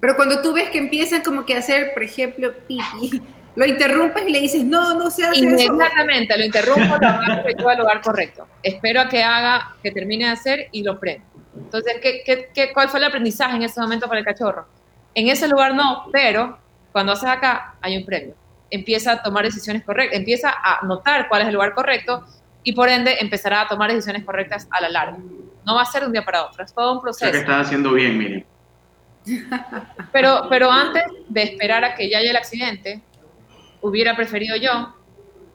Pero cuando tú ves que empiezan como que a hacer, por ejemplo, pipi, lo interrumpes y le dices, no, no se hace Inmediatamente lo interrumpo, lo llevo al lugar correcto. Espero a que haga, que termine de hacer y lo prendo. Entonces, ¿qué, qué, cuál fue el aprendizaje en ese momento para el cachorro? En ese lugar no, pero cuando haces acá hay un premio. Empieza a tomar decisiones correctas, empieza a notar cuál es el lugar correcto y por ende empezará a tomar decisiones correctas a la larga. No va a ser de un día para otro, es todo un proceso. O que estás haciendo bien, Miriam. Pero, pero antes de esperar a que ya haya el accidente, hubiera preferido yo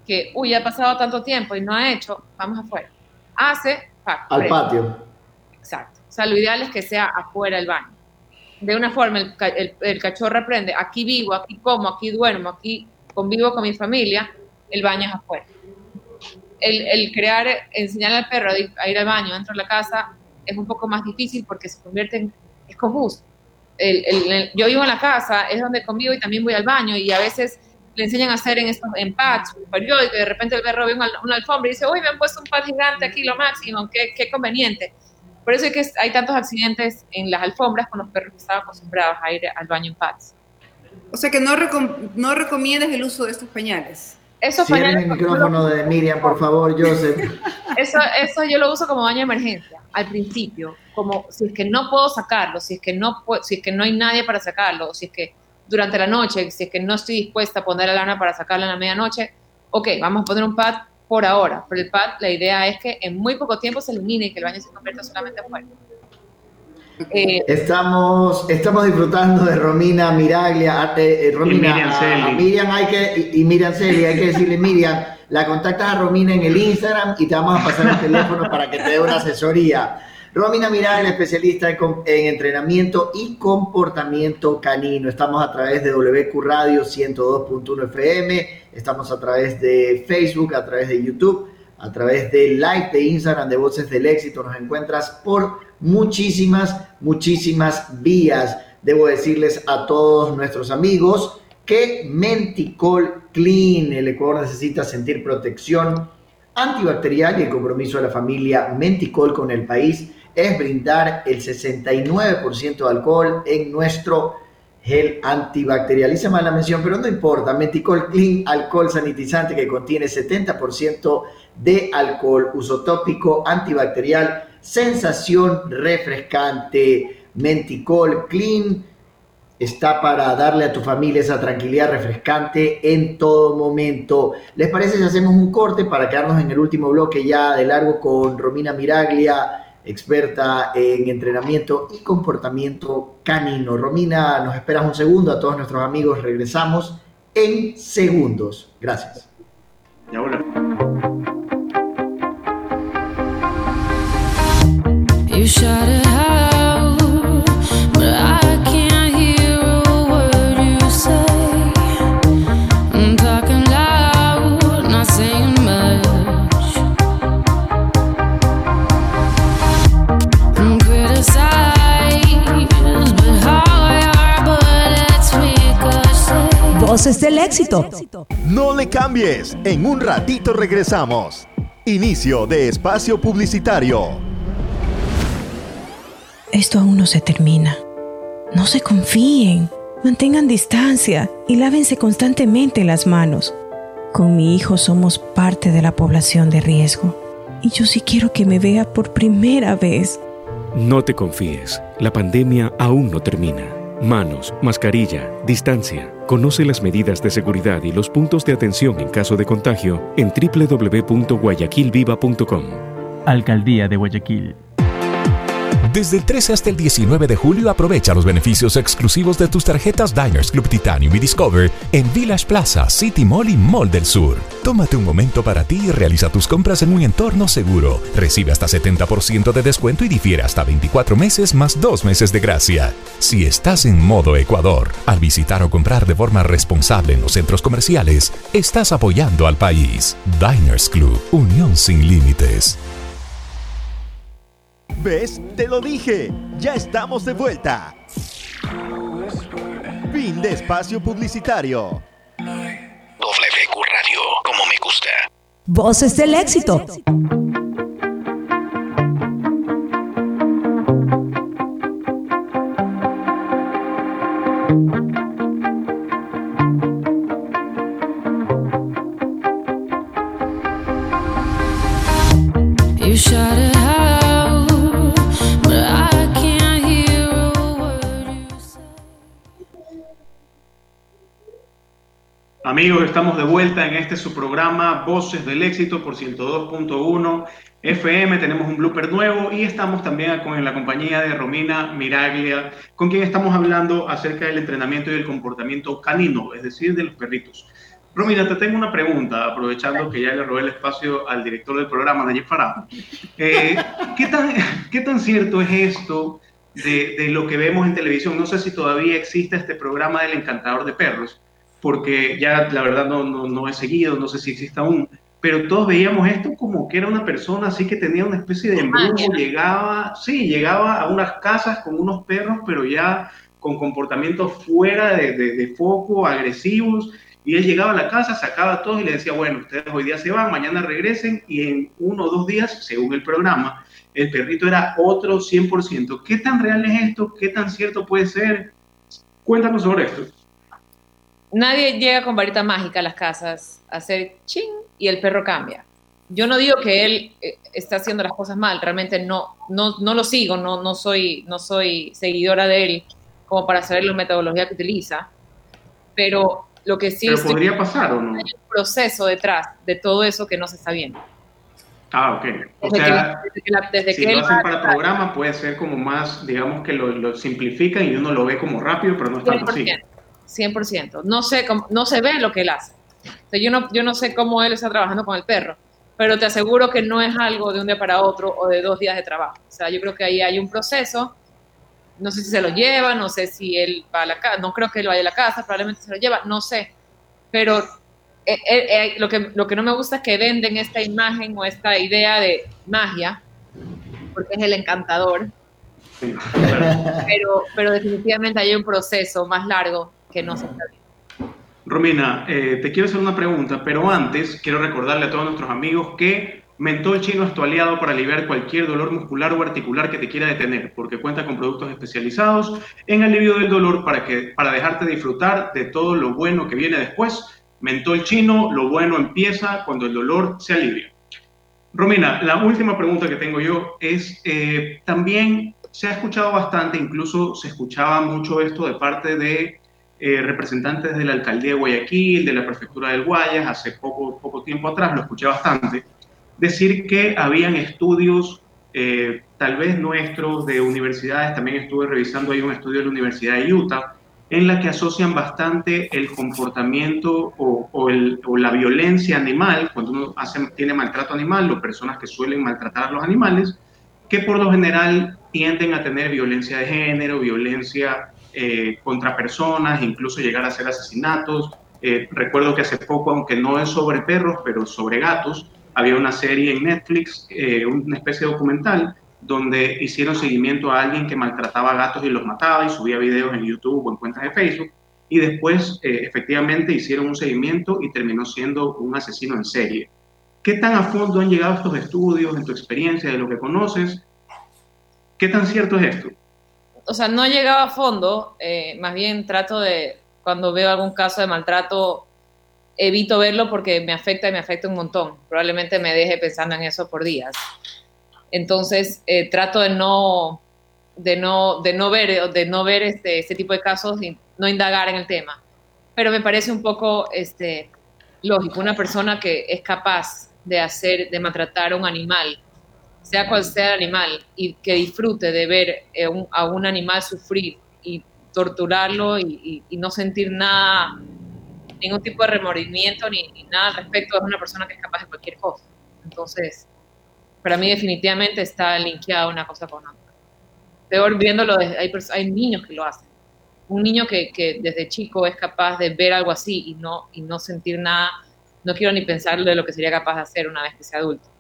que, uy, ha pasado tanto tiempo y no ha hecho, vamos afuera. Hace, al patio. Exacto. O sea, lo ideal es que sea afuera del baño. De una forma, el, el, cachorro aprende, aquí vivo, aquí como, aquí duermo, aquí convivo con mi familia, el baño es afuera. El, el crear, enseñar al perro a ir, al baño dentro de la casa es un poco más difícil porque se convierte en, es confuso. El, yo vivo en la casa, es donde convivo y también voy al baño y a veces le enseñan a hacer en estos en pads, periódico, y de repente el perro ve una, una, alfombra y dice, uy, me han puesto un pad gigante aquí, lo máximo, qué, qué conveniente. Por eso es que hay tantos accidentes en las alfombras con los perros que estaban acostumbrados a ir al baño en pads. O sea que no, no recomiendas el uso de estos pañales. Esos pañales. el micrófono de Miriam, por favor, Joseph. Eso, eso yo lo uso como baño de emergencia, al principio, como si es que no puedo sacarlo, si es que no, si es que no hay nadie para sacarlo, si es que durante la noche, si es que no estoy dispuesta a poner la lana para sacarla en la medianoche, ok, vamos a poner un pad por ahora, pero el pad, la idea es que en muy poco tiempo se elimine y que el baño se convierta solamente en fuego. Eh, estamos, estamos disfrutando de Romina Miraglia, eh, eh, Romina, y Miriam, Miriam hay que, y, Miriam Celi, hay que decirle, Miriam, la contactas a Romina en el Instagram y te vamos a pasar el teléfono para que te dé una asesoría. Romina Miraglia, especialista en, en, entrenamiento y comportamiento canino. Estamos a través de WQ Radio 102.1 FM, estamos a través de Facebook, a través de YouTube, a través de live de Instagram de Voces del Éxito. Nos encuentras por muchísimas, muchísimas vías. Debo decirles a todos nuestros amigos que Menticol Clean, el Ecuador necesita sentir protección antibacterial y el compromiso de la familia Menticol con el país es brindar el 69% de alcohol en nuestro gel antibacterial. Hice mal la mención, pero no importa. Menticol Clean, alcohol sanitizante que contiene 70% de alcohol, uso tópico, antibacterial, sensación refrescante. Menticol Clean está para darle a tu familia esa tranquilidad refrescante en todo momento. ¿Les parece si hacemos un corte para quedarnos en el último bloque ya de largo con Romina Miraglia, experta en entrenamiento y comportamiento canino? Romina, nos esperas un segundo, a todos nuestros amigos regresamos en segundos. Gracias. Y ahora. Éxito. No le cambies, en un ratito regresamos. Inicio de espacio publicitario. Esto aún no se termina. No se confíen, mantengan distancia y lávense constantemente las manos. Con mi hijo somos parte de la población de riesgo y yo sí quiero que me vea por primera vez. No te confíes, la pandemia aún no termina. Manos, mascarilla, distancia. Conoce las medidas de seguridad y los puntos de atención en caso de contagio en www.guayaquilviva.com. Alcaldía de Guayaquil. Desde el 13 hasta el 19 de julio aprovecha los beneficios exclusivos de tus tarjetas Diners Club Titanium y Discover en Village Plaza, City Mall y Mall del Sur. Tómate un momento para ti y realiza tus compras en un entorno seguro. Recibe hasta 70% de descuento y difiere hasta 24 meses más 2 meses de gracia. Si estás en modo Ecuador, al visitar o comprar de forma responsable en los centros comerciales, estás apoyando al país. Diners Club, Unión sin límites. ¿Ves? Te lo dije. Ya estamos de vuelta. Fin de espacio publicitario. WQ Radio, como me gusta. Voces del éxito. Amigos, estamos de vuelta en este su programa Voces del Éxito por 102.1 FM. Tenemos un blooper nuevo y estamos también con la compañía de Romina Miraglia, con quien estamos hablando acerca del entrenamiento y del comportamiento canino, es decir, de los perritos. Romina, te tengo una pregunta, aprovechando que ya le robé el espacio al director del programa, Nayib Farah. Eh, ¿qué, tan, ¿Qué tan cierto es esto de lo que vemos en televisión? No sé si todavía existe este programa del encantador de perros porque ya la verdad no, no, no he seguido, no sé si existe aún, pero todos veíamos esto como que era una persona así que tenía una especie de embrujo, llegaba, sí, llegaba a unas casas con unos perros, pero ya con comportamientos fuera de, de, foco, agresivos, y él llegaba a la casa, sacaba a todos y le decía, bueno, ustedes hoy día se van, mañana regresen, y en uno o dos días, según el programa, el perrito era otro 100%. ¿Qué tan real es esto? ¿Qué tan cierto puede ser? Cuéntanos sobre esto. Nadie llega con varita mágica a las casas a hacer ching y el perro cambia. Yo no digo que él eh, está haciendo las cosas mal, realmente no, no, no lo sigo, no, no, soy, no soy seguidora de él como para saber la metodología que utiliza, pero lo que sí... Pero podría pasar o no? Hay un proceso detrás de todo eso que no se está viendo. Ah, ok. O sea, desde si lo hacen para programa puede ser como más, digamos que lo, lo, simplifican y uno lo ve como rápido, pero no es tanto así. 100%. No, sé cómo, no se ve lo que él hace. Yo, no, yo no sé cómo él está trabajando con el perro, pero te aseguro que no es algo de un día para otro o de dos días de trabajo. O sea, yo creo que ahí hay un proceso. No sé si se lo lleva, no sé si él va a la casa, no creo que él vaya a la casa, probablemente se lo lleva, no sé. Pero eh, eh, eh, lo, que, lo que no me gusta es que venden esta imagen o esta idea de magia, porque es el encantador. Pero, pero definitivamente hay un proceso más largo que no se está viendo. Romina, te quiero hacer una pregunta, pero antes quiero recordarle a todos nuestros amigos que Mentol Chino es tu aliado para aliviar cualquier dolor muscular o articular que te quiera detener, porque cuenta con productos especializados en alivio del dolor para, que, para dejarte disfrutar de todo lo bueno que viene después Mentol chino, lo bueno empieza cuando el dolor se alivia. Romina, la última pregunta que tengo yo es, eh, también se ha escuchado bastante, incluso se escuchaba mucho esto de parte de eh, representantes de la alcaldía de Guayaquil, de la prefectura del Guayas, hace poco, poco tiempo atrás, lo escuché bastante, decir que habían estudios, eh, tal vez nuestros, de universidades, también estuve revisando ahí un estudio de la Universidad de Utah, en la que asocian bastante el comportamiento o, la violencia animal, cuando uno tiene maltrato animal o personas que suelen maltratar a los animales, que por lo general tienden a tener violencia de género, violencia eh, contra personas, incluso llegar a ser asesinatos. Eh, recuerdo que hace poco, aunque no es sobre perros, pero sobre gatos, había una serie en Netflix, eh, una especie de documental, donde hicieron seguimiento a alguien que maltrataba gatos y los mataba y subía videos en YouTube o en cuentas de Facebook. Y después, eh, efectivamente, hicieron un seguimiento y terminó siendo un asesino en serie. ¿Qué tan a fondo han llegado estos estudios, en tu experiencia, de lo que conoces? ¿Qué tan cierto es esto? O sea, no he llegado a fondo, eh, más bien trato de, cuando veo algún caso de maltrato, evito verlo porque me afecta y me afecta un montón. Probablemente me deje pensando en eso por días. Entonces, eh, trato de no, de no, de no ver, de no ver este, este tipo de casos y no indagar en el tema. Pero me parece un poco este, lógico, una persona que es capaz de hacer, de maltratar a un animal, sea cual sea el animal, y que disfrute de ver eh, a un animal sufrir y torturarlo y, no sentir nada, ningún tipo de remordimiento ni, ni, nada al respecto, es una persona que es capaz de cualquier cosa. Entonces, para mí definitivamente está linkeada una cosa con otra. Peor viéndolo, hay, hay niños que lo hacen. Un niño que, que, desde chico es capaz de ver algo así y no, y no sentir nada, no quiero ni pensar de lo que sería capaz de hacer una vez que sea adulto.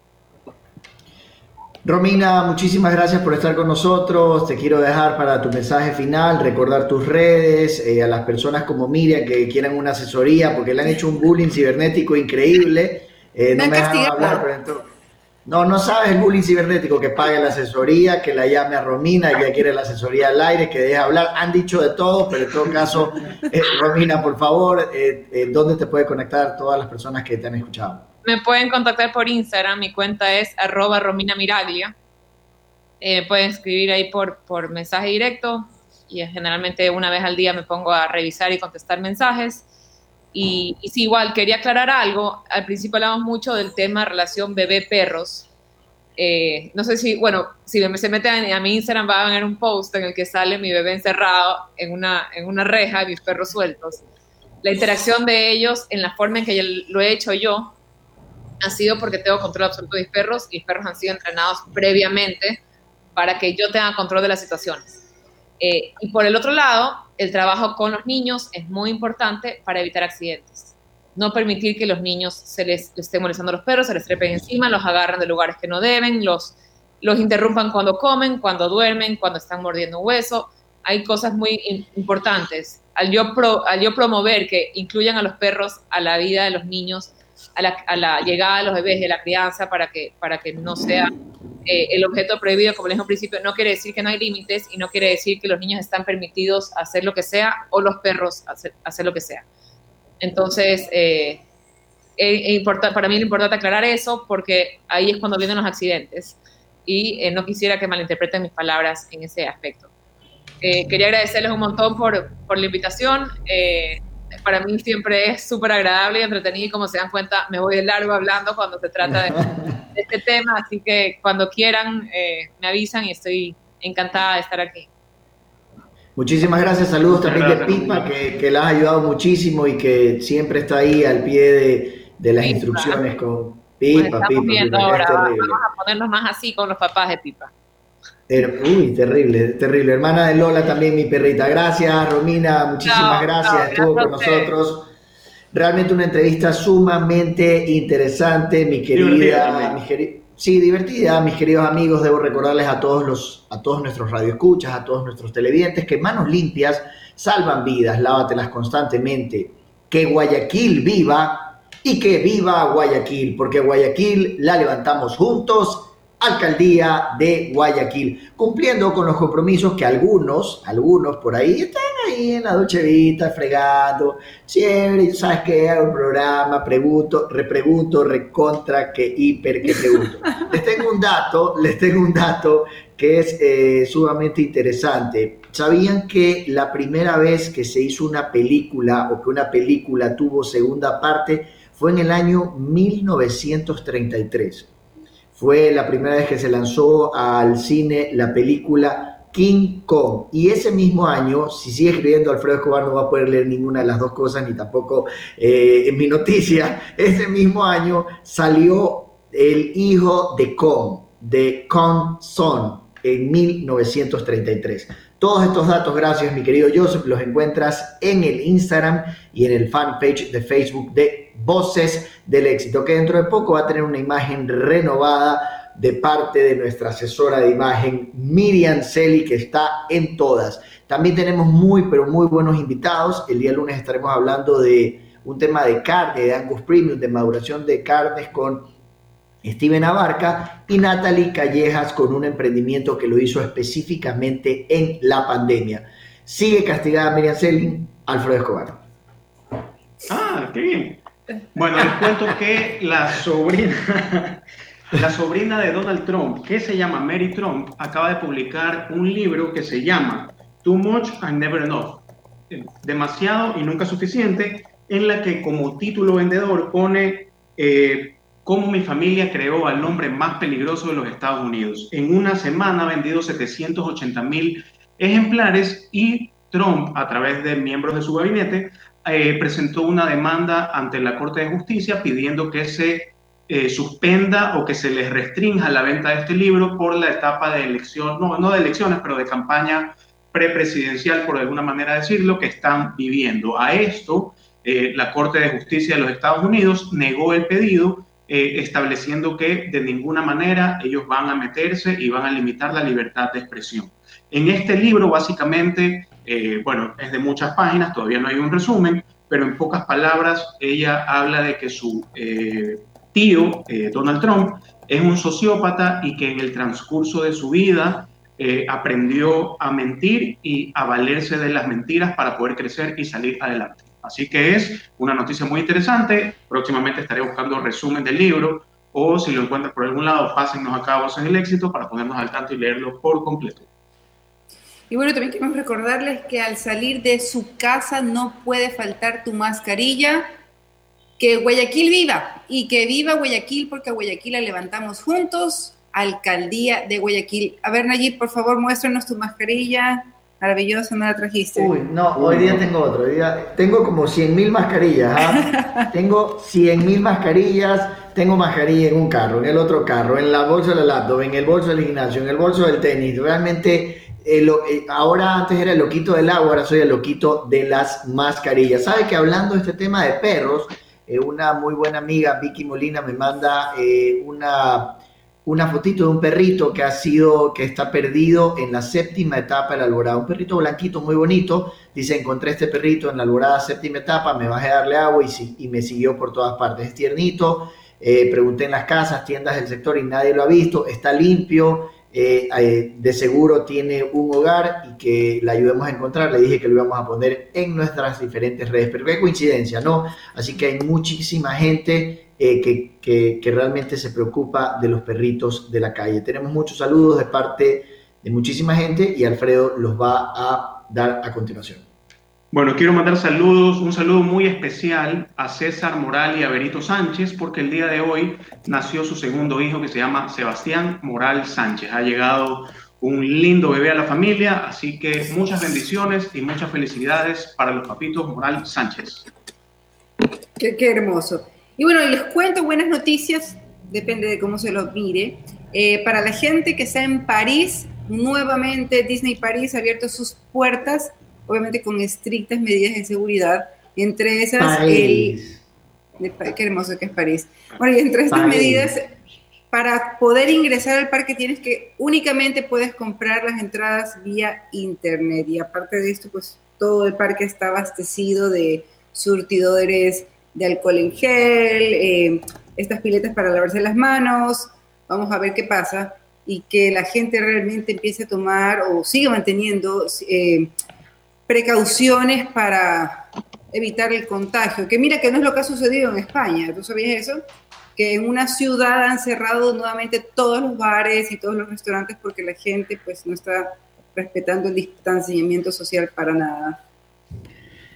Romina, muchísimas gracias por estar con nosotros. Te quiero dejar para tu mensaje final, recordar tus redes, eh, a las personas como Miriam que quieran una asesoría, porque le han hecho un bullying cibernético increíble. Eh, no me dejan hablar, pero entonces, no, no sabes el bullying cibernético, que pague la asesoría, que la llame a Romina, ella quiere la asesoría al aire, que deje hablar. Han dicho de todo, pero en todo caso, eh, Romina, por favor, ¿dónde te puede conectar todas las personas que te han escuchado? Me pueden contactar por Instagram, mi cuenta es arroba Romina Miraglia. pueden escribir ahí por, por mensaje directo y generalmente una vez al día me pongo a revisar y contestar mensajes. Y, y sí, igual, quería aclarar algo. Al principio hablamos mucho del tema relación bebé-perros. Eh, no sé si, bueno, si se meten a mi Instagram van a ver un post en el que sale mi bebé encerrado en una, en una reja y mis perros sueltos. La interacción de ellos en la forma en que lo he hecho yo ha sido porque tengo control absoluto de mis perros y mis perros han sido entrenados previamente para que yo tenga control de las situaciones. Eh, y por el otro lado, el trabajo con los niños es muy importante para evitar accidentes. No permitir que los niños se les, estén molestando a los perros, se les trepen encima, los agarran de lugares que no deben, los, los interrumpan cuando comen, cuando duermen, cuando están mordiendo un hueso. Hay cosas muy importantes. Al yo, al yo promover que incluyan a los perros a la vida de los niños, a la, a la llegada de los bebés, de la crianza, para que, para que no sea eh, el objeto prohibido, como les dije al principio, no quiere decir que no hay límites y no quiere decir que los niños están permitidos hacer lo que sea o los perros hacer, hacer lo que sea. Entonces, eh, eh para mí es importante aclarar eso porque ahí es cuando vienen los accidentes y eh, no quisiera que malinterpreten mis palabras en ese aspecto. quería agradecerles un montón por, por la invitación para mí siempre es súper agradable y entretenido y como se dan cuenta me voy de largo hablando cuando se trata de, este tema, así que cuando quieran eh, me avisan y estoy encantada de estar aquí. Muchísimas gracias, saludos también de Pipa, que, que, la ha ayudado muchísimo y que siempre está ahí al pie de, de las instrucciones con Pipa, Pipa, ahora, vamos a ponernos más así con los papás de Pipa. Uy, terrible, terrible. Hermana de Lola también, mi perrita. Gracias, Romina, muchísimas gracias. Estuvo con nosotros. Realmente una entrevista sumamente interesante, mi querida. sí, divertida, mis queridos amigos. Debo recordarles a todos los, a todos nuestros radioescuchas, a todos nuestros televidentes, que manos limpias salvan vidas, lávatelas constantemente. Que Guayaquil viva y que viva Guayaquil, porque Guayaquil la levantamos juntos Alcaldía de Guayaquil, cumpliendo con los compromisos que algunos, algunos por ahí están ahí en la duchevita, fregado, siempre, ¿sabes qué? Hago un programa, pregunto, repregunto, recontra, que hiper, que pregunto. les tengo un dato, les tengo un dato que es eh, sumamente interesante. ¿Sabían que la primera vez que se hizo una película o que una película tuvo segunda parte fue en el año 1933? Fue la primera vez que se lanzó al cine la película King Kong. Y ese mismo año, si sigue escribiendo Alfredo Escobar, no va a poder leer ninguna de las dos cosas, ni tampoco eh, en mi noticia. Ese mismo año salió El hijo de Kong, de Kong Son, en 1933. Todos estos datos, gracias mi querido Joseph, los encuentras en el Instagram y en el fanpage de Facebook de Voces del Éxito, que dentro de poco va a tener una imagen renovada de parte de nuestra asesora de imagen Miriam Celi, que está en todas. También tenemos muy, pero muy buenos invitados. El día lunes estaremos hablando de un tema de carne, de Angus Premium, de maduración de carnes con Steven Abarca y Natalie Callejas con un emprendimiento que lo hizo específicamente en la pandemia. Sigue castigada Miriam Selling, Alfredo Escobar. Ah, qué bien. Bueno, les cuento que la sobrina, la sobrina de Donald Trump, que se llama Mary Trump, acaba de publicar un libro que se llama Too Much and Never Enough, demasiado y nunca suficiente, en la que como título vendedor pone eh, cómo mi familia creó al hombre más peligroso de los Estados Unidos. En una semana ha vendido 780 mil ejemplares y Trump, a través de miembros de su gabinete, eh, presentó una demanda ante la Corte de Justicia pidiendo que se eh, suspenda o que se les restrinja la venta de este libro por la etapa de elección, no, no de elecciones, pero de campaña prepresidencial, por alguna manera decirlo, que están viviendo. A esto, eh, la Corte de Justicia de los Estados Unidos negó el pedido, estableciendo que de ninguna manera ellos van a meterse y van a limitar la libertad de expresión. En este libro, básicamente, eh, bueno, es de muchas páginas, todavía no hay un resumen, pero en pocas palabras ella habla de que su eh, tío, eh, Donald Trump, es un sociópata y que en el transcurso de su vida aprendió a mentir y a valerse de las mentiras para poder crecer y salir adelante. Así que es una noticia muy interesante. Próximamente estaré buscando resumen del libro o si lo encuentran por algún lado, pásennos acá a en el Éxito para ponernos al tanto y leerlo por completo. Y bueno, también queremos recordarles que al salir de su casa no puede faltar tu mascarilla. Que Guayaquil viva y que viva Guayaquil porque a Guayaquil la levantamos juntos. Alcaldía de Guayaquil. A ver, Nayib, por favor, muéstranos tu mascarilla. Maravillosa, me la trajiste. Uy, no, hoy día tengo otro. tengo como 100 mil mascarillas. ¿ah? tengo 100 mil mascarillas. Tengo mascarilla en un carro, en el otro carro, en la bolsa del laptop, en el bolso del gimnasio, en el bolso del tenis. Realmente ahora antes era el loquito del agua, ahora soy el loquito de las mascarillas. ¿Sabe que hablando de este tema de perros, una muy buena amiga, Vicky Molina, me manda una una fotito de un perrito que ha sido, que está perdido en la séptima etapa de la alborada. Un perrito blanquito muy bonito. Dice, encontré este perrito en la alborada séptima etapa, me bajé a darle agua y, me siguió por todas partes. Es tiernito. Eh, pregunté en las casas, tiendas del sector y nadie lo ha visto. Está limpio. Eh, eh, de seguro tiene un hogar y que la ayudemos a encontrar. Le dije que lo íbamos a poner en nuestras diferentes redes. Pero qué coincidencia, ¿no? Así que hay muchísima gente eh, que, que, realmente se preocupa de los perritos de la calle. Tenemos muchos saludos de parte de muchísima gente y Alfredo los va a dar a continuación. Bueno, quiero mandar saludos, un saludo muy especial a César Moral y a Berito Sánchez, porque el día de hoy nació su segundo hijo que se llama Sebastián Moral Sánchez. Ha llegado un lindo bebé a la familia, así que muchas bendiciones y muchas felicidades para los papitos Moral Sánchez. Qué, hermoso. Y bueno, les cuento buenas noticias, depende de cómo se los mire. Eh, para la gente que está en París, nuevamente Disney París ha abierto sus puertas, obviamente con estrictas medidas de seguridad, entre esas qué hermoso que es París. Bueno, y entre estas medidas, para poder ingresar al parque tienes que únicamente puedes comprar las entradas vía internet y aparte de esto, pues todo el parque está abastecido de surtidores de alcohol en gel, eh, estas piletas para lavarse las manos, vamos a ver qué pasa y que la gente realmente empiece a tomar o siga manteniendo eh, precauciones para evitar el contagio. Que mira que no es lo que ha sucedido en España, ¿tú sabías eso? Que en una ciudad han cerrado nuevamente todos los bares y todos los restaurantes porque la gente pues no está respetando el distanciamiento social para nada.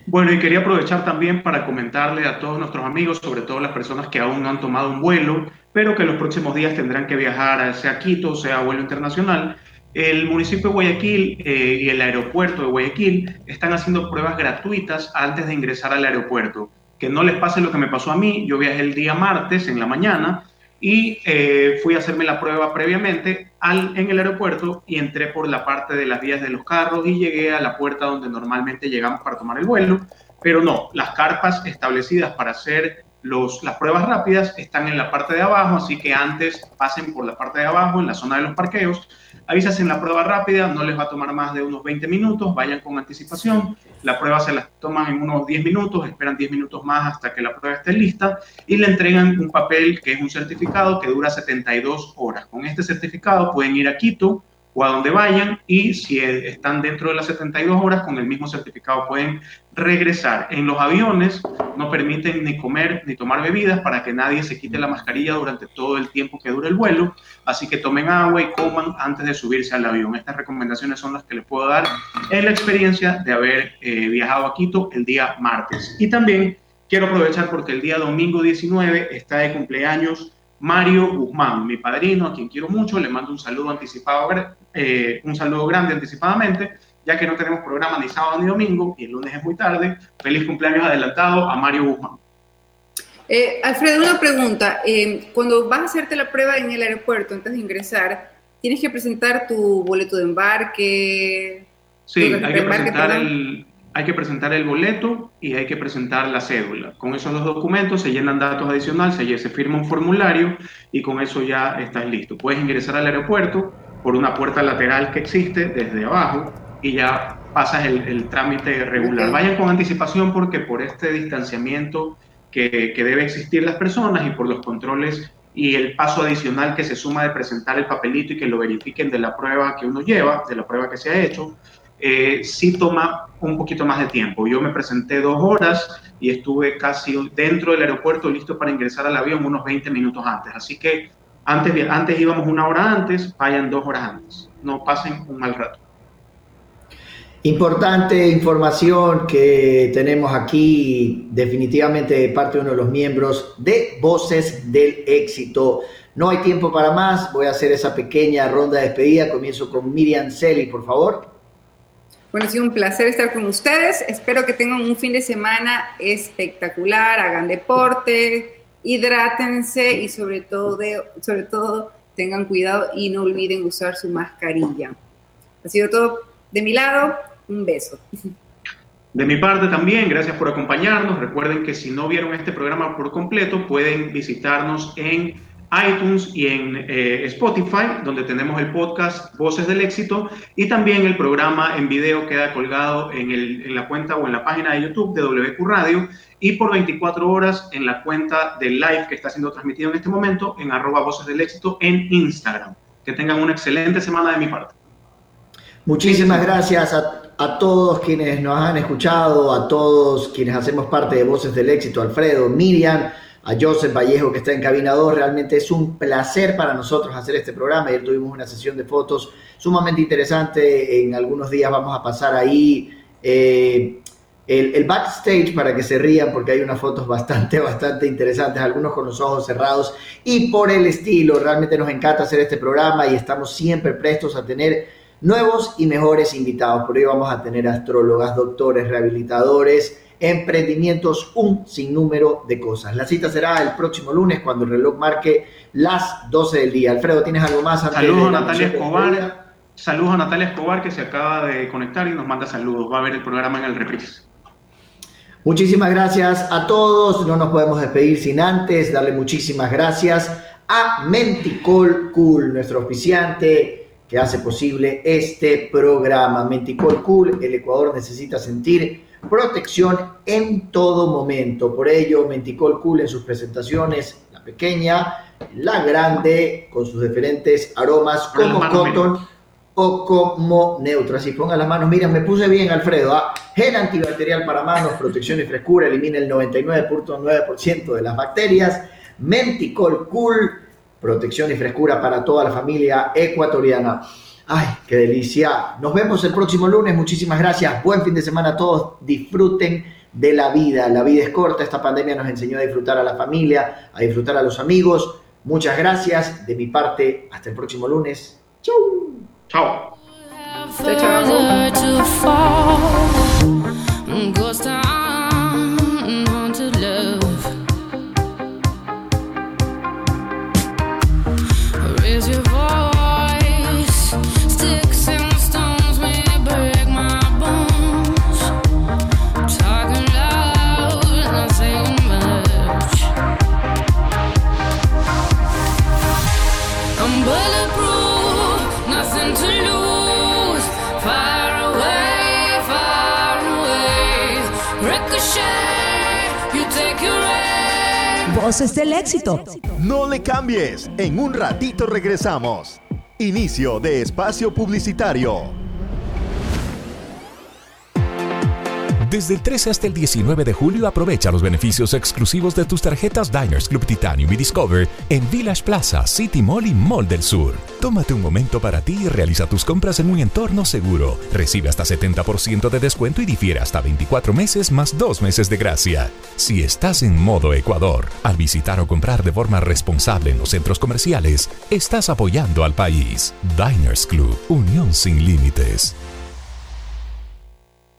Bueno, y quería aprovechar también para comentarle a todos nuestros amigos, sobre todo las personas que aún no han tomado un vuelo, pero que en los próximos días tendrán que viajar, sea Quito, sea vuelo internacional. El municipio de Guayaquil eh, y el aeropuerto de Guayaquil están haciendo pruebas gratuitas antes de ingresar al aeropuerto. Que no les pase lo que me pasó a mí. Yo viajé el día martes en la mañana y eh, fui a hacerme la prueba previamente al, en el aeropuerto y entré por la parte de las vías de los carros y llegué a la puerta donde normalmente llegamos para tomar el vuelo, pero no, las carpas establecidas para hacer las pruebas rápidas están en la parte de abajo, así que antes pasen por la parte de abajo, en la zona de los parqueos, avisas en la prueba rápida, no les va a tomar más de unos 20 minutos, vayan con anticipación, la prueba se la toman en unos 10 minutos, esperan 10 minutos más hasta que la prueba esté lista y le entregan un papel que es un certificado que dura 72 horas. Con este certificado pueden ir a Quito, o a donde vayan y si están dentro de las 72 horas con el mismo certificado pueden regresar. En los aviones no permiten ni comer ni tomar bebidas para que nadie se quite la mascarilla durante todo el tiempo que dure el vuelo, así que tomen agua y coman antes de subirse al avión. Estas recomendaciones son las que les puedo dar en la experiencia de haber eh, viajado a Quito el día martes. Y también quiero aprovechar porque el día domingo 19 está de cumpleaños Mario Guzmán, mi padrino, a quien quiero mucho, le mando un saludo anticipado, eh, un saludo grande anticipadamente, ya que no tenemos programa ni sábado ni domingo y el lunes es muy tarde. Feliz cumpleaños adelantado a Mario Guzmán. Eh, Alfredo, una pregunta. Eh, cuando vas a hacerte la prueba en el aeropuerto antes de ingresar, ¿tienes que presentar tu boleto de embarque? Sí, hay que presentar el, hay que presentar el boleto y hay que presentar la cédula. Con esos dos documentos se llenan datos adicionales, se, se firma un formulario y con eso ya estás listo. Puedes ingresar al aeropuerto por una puerta lateral que existe desde abajo y ya pasas el, trámite regular. Vayan con anticipación porque por este distanciamiento que, que debe existir las personas y por los controles y el paso adicional que se suma de presentar el papelito y que lo verifiquen de la prueba que uno lleva, de la prueba que se ha hecho, eh, sí toma un poquito más de tiempo. Yo me presenté dos horas y estuve casi dentro del aeropuerto listo para ingresar al avión unos 20 minutos antes. Así que antes, antes íbamos una hora antes, vayan dos horas antes. No pasen un mal rato. Importante información que tenemos aquí definitivamente de parte de uno de los miembros de Voces del Éxito. No hay tiempo para más, voy a hacer esa pequeña ronda de despedida. Comienzo con Miriam Celi, por favor. Bueno, ha sido un placer estar con ustedes. Espero que tengan un fin de semana espectacular, hagan deporte, hidrátense y sobre todo, sobre todo tengan cuidado y no olviden usar su mascarilla. Ha sido todo de mi lado. Un beso. De mi parte también, gracias por acompañarnos. Recuerden que si no vieron este programa por completo, pueden visitarnos en iTunes y en eh, Spotify, donde tenemos el podcast Voces del Éxito, y también el programa en video queda colgado en, en la cuenta o en la página de YouTube de WQ Radio y por 24 horas en la cuenta del live que está siendo transmitido en este momento en arroba Voces del Éxito en Instagram. Que tengan una excelente semana de mi parte. Muchísimas gracias a, todos quienes nos han escuchado, a todos quienes hacemos parte de Voces del Éxito, Alfredo, Miriam, a Joseph Vallejo que está en Cabina 2. Realmente es un placer para nosotros hacer este programa. Ayer tuvimos una sesión de fotos sumamente interesante. En algunos días vamos a pasar ahí eh, el, el, backstage para que se rían porque hay unas fotos bastante, bastante interesantes, algunos con los ojos cerrados y por el estilo. Realmente nos encanta hacer este programa y estamos siempre prestos a tener nuevos y mejores invitados. Por ello vamos a tener astrólogas, doctores, rehabilitadores, emprendimientos, un sinnúmero de cosas. La cita será el próximo lunes cuando el reloj marque las 12 del día. Alfredo, ¿tienes algo más? Saludos a Natalia Escobar. Saludos a Natalia Escobar que se acaba de conectar y nos manda saludos. Va a ver el programa en el reprise. Muchísimas gracias a todos. No nos podemos despedir sin antes darle muchísimas gracias a Menticol Cool, nuestro oficiante que hace posible este programa. Menticol Cool, el Ecuador necesita sentir protección en todo momento. Por ello, Menticol Cool en sus presentaciones, la pequeña, la grande, con sus diferentes aromas como cotton o como neutras. Y pongan las manos, miren, me puse bien, Alfredo. ¿ah? Gel antibacterial para manos, protección y frescura, elimina el 99.9% de las bacterias. Menticol Cool protección y frescura para toda la familia ecuatoriana. Ay, qué delicia. Nos vemos el próximo lunes. Muchísimas gracias. Buen fin de semana a todos. Disfruten de la vida. La vida es corta. Esta pandemia nos enseñó a disfrutar a la familia, a disfrutar a los amigos. Muchas gracias. De mi parte, hasta el próximo lunes. Chau. Chao. Chao. Voces del éxito. No le cambies, en un ratito regresamos. Inicio de espacio publicitario. Desde el 13 hasta el 19 de julio aprovecha los beneficios exclusivos de tus tarjetas Diners Club Titanium y Discover en Village Plaza, City Mall y Mall del Sur. Tómate un momento para ti y realiza tus compras en un entorno seguro. Recibe hasta 70% de descuento y difiere hasta 24 meses más 2 meses de gracia. Si estás en modo Ecuador, al visitar o comprar de forma responsable en los centros comerciales, estás apoyando al país. Diners Club, Unión sin límites.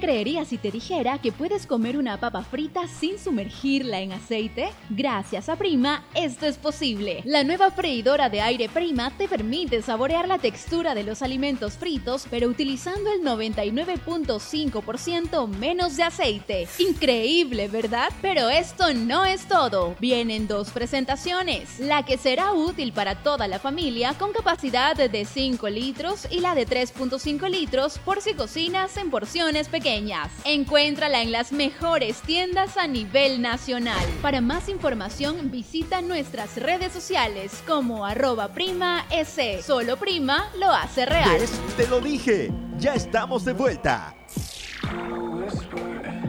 ¿Me creerías si te dijera que puedes comer una papa frita sin sumergirla en aceite? Gracias a Prima, esto es posible. La nueva freidora de aire Prima te permite saborear la textura de los alimentos fritos, pero utilizando el 99.5% menos de aceite. Increíble, ¿verdad? Pero esto no es todo. Vienen dos presentaciones. La que será útil para toda la familia con capacidad de 5 litros y la de 3.5 litros por si cocinas en porciones pequeñas pequeñas. Encuéntrala en las mejores tiendas a nivel nacional. Para más información visita nuestras redes sociales como arroba prima s. Solo prima lo hace real. Te lo dije, ya estamos de vuelta.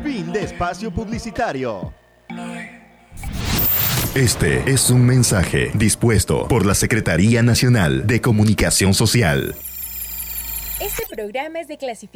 Fin de espacio publicitario. Este es un mensaje dispuesto por la Secretaría Nacional de Comunicación Social. Este programa es de clasificación